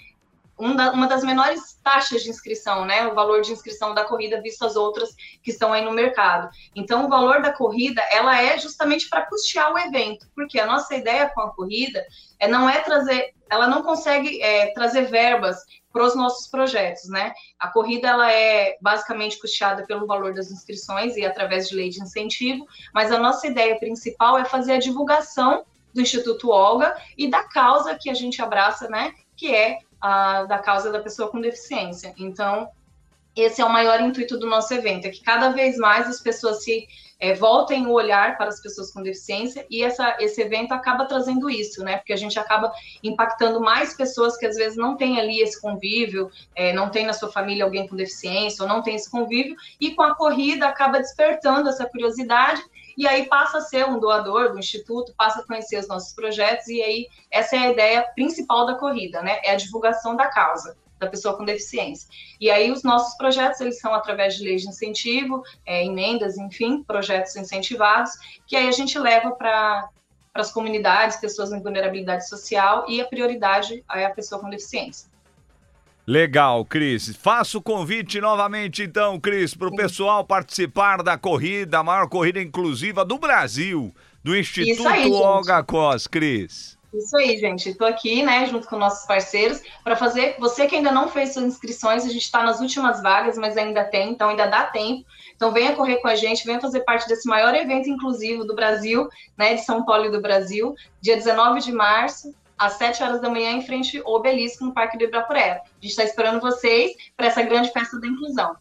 uma das menores taxas de inscrição, né? O valor de inscrição da corrida visto as outras que estão aí no mercado. Então, o valor da corrida, ela é justamente para custear o evento, porque a nossa ideia com a corrida é não é trazer, ela não consegue é, trazer verbas para os nossos projetos, né? A corrida ela é basicamente custeada pelo valor das inscrições e através de lei de incentivo, mas a nossa ideia principal é fazer a divulgação do Instituto Olga e da causa que a gente abraça, né? Que é a, da causa da pessoa com deficiência. Então, esse é o maior intuito do nosso evento, é que cada vez mais as pessoas se é, voltem o olhar para as pessoas com deficiência e essa, esse evento acaba trazendo isso, né? Porque a gente acaba impactando mais pessoas que às vezes não têm ali esse convívio, é, não tem na sua família alguém com deficiência ou não tem esse convívio, e com a corrida acaba despertando essa curiosidade e aí passa a ser um doador do instituto, passa a conhecer os nossos projetos e aí essa é a ideia principal da corrida, né? É a divulgação da causa da pessoa com deficiência. E aí os nossos projetos, eles são através de leis de incentivo, é, emendas, enfim, projetos incentivados, que aí a gente leva para para as comunidades, pessoas em vulnerabilidade social e a prioridade é a pessoa com deficiência. Legal, Cris. Faço o convite novamente, então, Cris, para o pessoal participar da corrida, a maior corrida inclusiva do Brasil, do Instituto aí, Olga Cos, Cris. Isso aí, gente. Estou aqui, né, junto com nossos parceiros, para fazer. Você que ainda não fez suas inscrições, a gente está nas últimas vagas, mas ainda tem, então ainda dá tempo. Então venha correr com a gente, venha fazer parte desse maior evento inclusivo do Brasil, né, de São Paulo e do Brasil, dia 19 de março, às 7 horas da manhã, em frente ao Obelisco, no Parque do Ibirapuera. A gente está esperando vocês para essa grande festa da inclusão.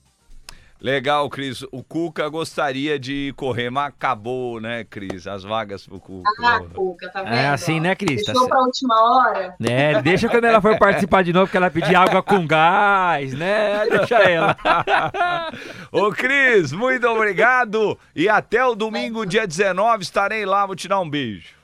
Legal, Cris. O Cuca gostaria de correr, mas acabou, né, Cris? As vagas pro Cuca. Ah, Cuca, tá vendo? É assim, né, Cris? Deixou tá pra última hora. É, deixa quando ela for participar de novo, que ela pedir água com gás, né? Deixa ela. Ô, Cris, muito obrigado. E até o domingo, dia 19, estarei lá. Vou te dar um beijo.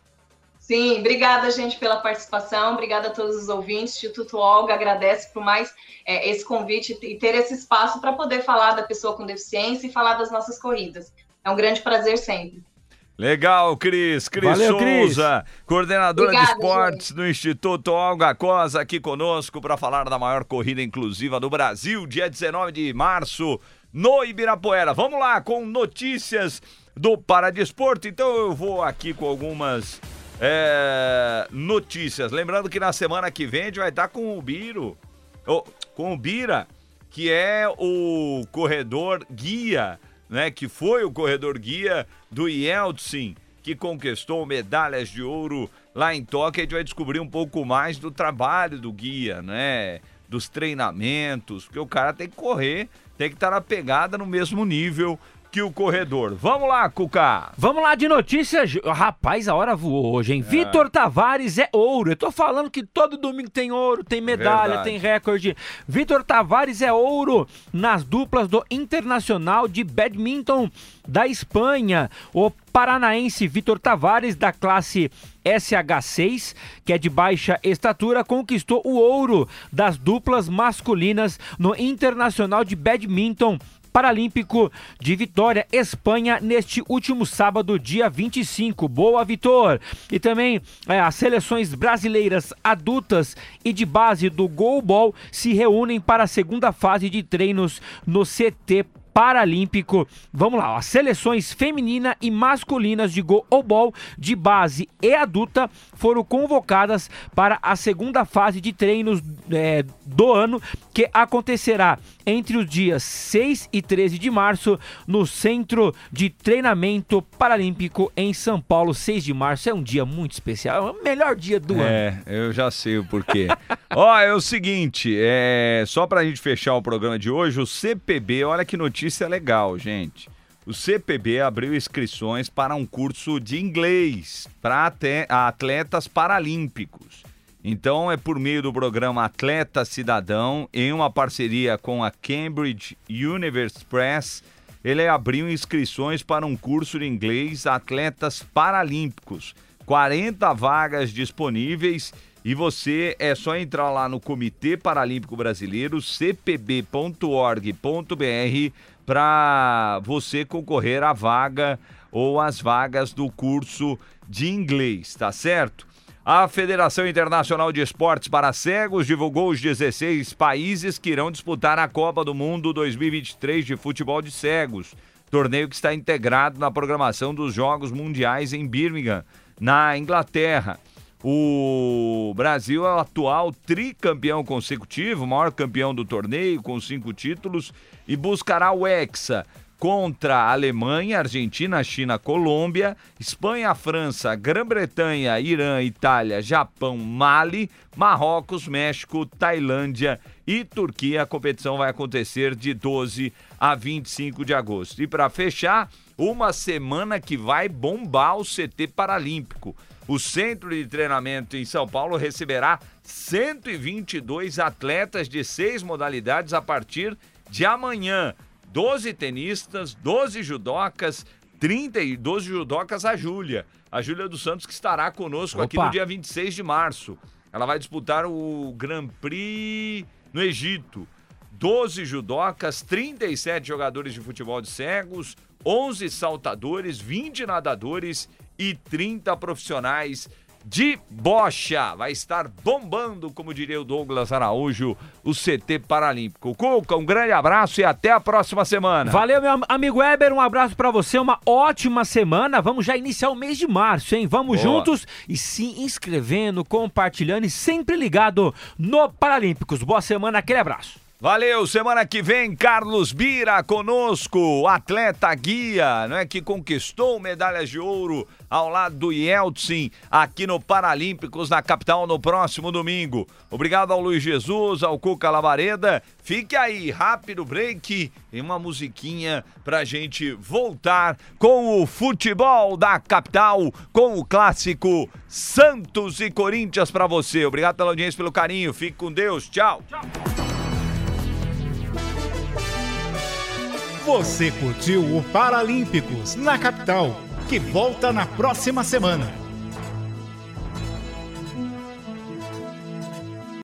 Sim, obrigada, gente, pela participação. Obrigada a todos os ouvintes. Instituto Olga agradece por mais é, esse convite e ter esse espaço para poder falar da pessoa com deficiência e falar das nossas corridas. É um grande prazer sempre. Legal, Cris. Cris Valeu, Souza, Cris. coordenadora Obrigada, de esportes gente. do Instituto Olga Cosa, aqui conosco para falar da maior corrida inclusiva do Brasil, dia 19 de março, no Ibirapuera. Vamos lá com notícias do Paradesporto. Então eu vou aqui com algumas é, notícias. Lembrando que na semana que vem a gente vai estar com o Biro, oh, com o Bira, que é o corredor guia, né? Que foi o corredor guia do Yeltsin, que conquistou medalhas de ouro lá em Tóquio. A gente vai descobrir um pouco mais do trabalho do guia, né? Dos treinamentos, porque o cara tem que correr, tem que estar na pegada no mesmo nível que o corredor. Vamos lá, Cuca. Vamos lá de notícias. Rapaz, a hora voou hoje, hein? É. Vitor Tavares é ouro. Eu tô falando que todo domingo tem ouro, tem medalha, Verdade. tem recorde. Vitor Tavares é ouro nas duplas do Internacional de Badminton da Espanha. O paranaense Vitor Tavares, da classe SH6, que é de baixa estatura, conquistou o ouro das duplas masculinas no Internacional de Badminton Paralímpico de Vitória, Espanha, neste último sábado, dia 25. Boa, Vitor! E também é, as seleções brasileiras adultas e de base do Goalball se reúnem para a segunda fase de treinos no CT Paralímpico. Vamos lá, as seleções feminina e masculinas de goalball de base e adulta foram convocadas para a segunda fase de treinos é, do ano, que acontecerá entre os dias 6 e 13 de março no Centro de Treinamento Paralímpico em São Paulo. 6 de março é um dia muito especial, é o melhor dia do é, ano. É, eu já sei o porquê. Ó, é o seguinte, é só pra gente fechar o programa de hoje, o CPB, olha que notícia legal, gente. O CPB abriu inscrições para um curso de inglês para atletas paralímpicos. Então é por meio do programa Atleta Cidadão, em uma parceria com a Cambridge University Press, ele abriu inscrições para um curso de inglês Atletas Paralímpicos. 40 vagas disponíveis e você é só entrar lá no Comitê Paralímpico Brasileiro, cpb.org.br, para você concorrer à vaga ou às vagas do curso de inglês, tá certo? A Federação Internacional de Esportes para Cegos divulgou os 16 países que irão disputar a Copa do Mundo 2023 de futebol de cegos, torneio que está integrado na programação dos Jogos Mundiais em Birmingham, na Inglaterra. O Brasil é o atual tricampeão consecutivo, maior campeão do torneio, com cinco títulos, e buscará o Hexa contra Alemanha, Argentina, China, Colômbia, Espanha, França, Grã-Bretanha, Irã, Itália, Japão, Mali, Marrocos, México, Tailândia e Turquia. A competição vai acontecer de 12 a 25 de agosto. E para fechar, uma semana que vai bombar o CT Paralímpico. O centro de treinamento em São Paulo receberá 122 atletas de seis modalidades a partir de amanhã. 12 tenistas, 12 judocas, 30 e 12 judocas a Júlia. A Júlia dos Santos que estará conosco Opa. aqui no dia 26 de março. Ela vai disputar o Grand Prix no Egito. 12 judocas, 37 jogadores de futebol de cegos, 11 saltadores, 20 nadadores e 30 profissionais de bocha. Vai estar bombando, como diria o Douglas Araújo, o CT Paralímpico. Cuca, um grande abraço e até a próxima semana. Valeu, meu amigo Weber, um abraço para você, uma ótima semana. Vamos já iniciar o mês de março, hein? Vamos Boa. juntos e se inscrevendo, compartilhando e sempre ligado no Paralímpicos. Boa semana, aquele abraço. Valeu, semana que vem, Carlos Bira conosco, atleta guia, não é que conquistou medalhas de ouro ao lado do Yeltsin aqui no Paralímpicos na capital no próximo domingo. Obrigado ao Luiz Jesus, ao Cuca Lavareda. Fique aí, rápido break e uma musiquinha pra gente voltar com o futebol da capital, com o clássico Santos e Corinthians para você. Obrigado pela audiência, pelo carinho. Fique com Deus. Tchau. Tchau. Você curtiu o Paralímpicos na capital, que volta na próxima semana.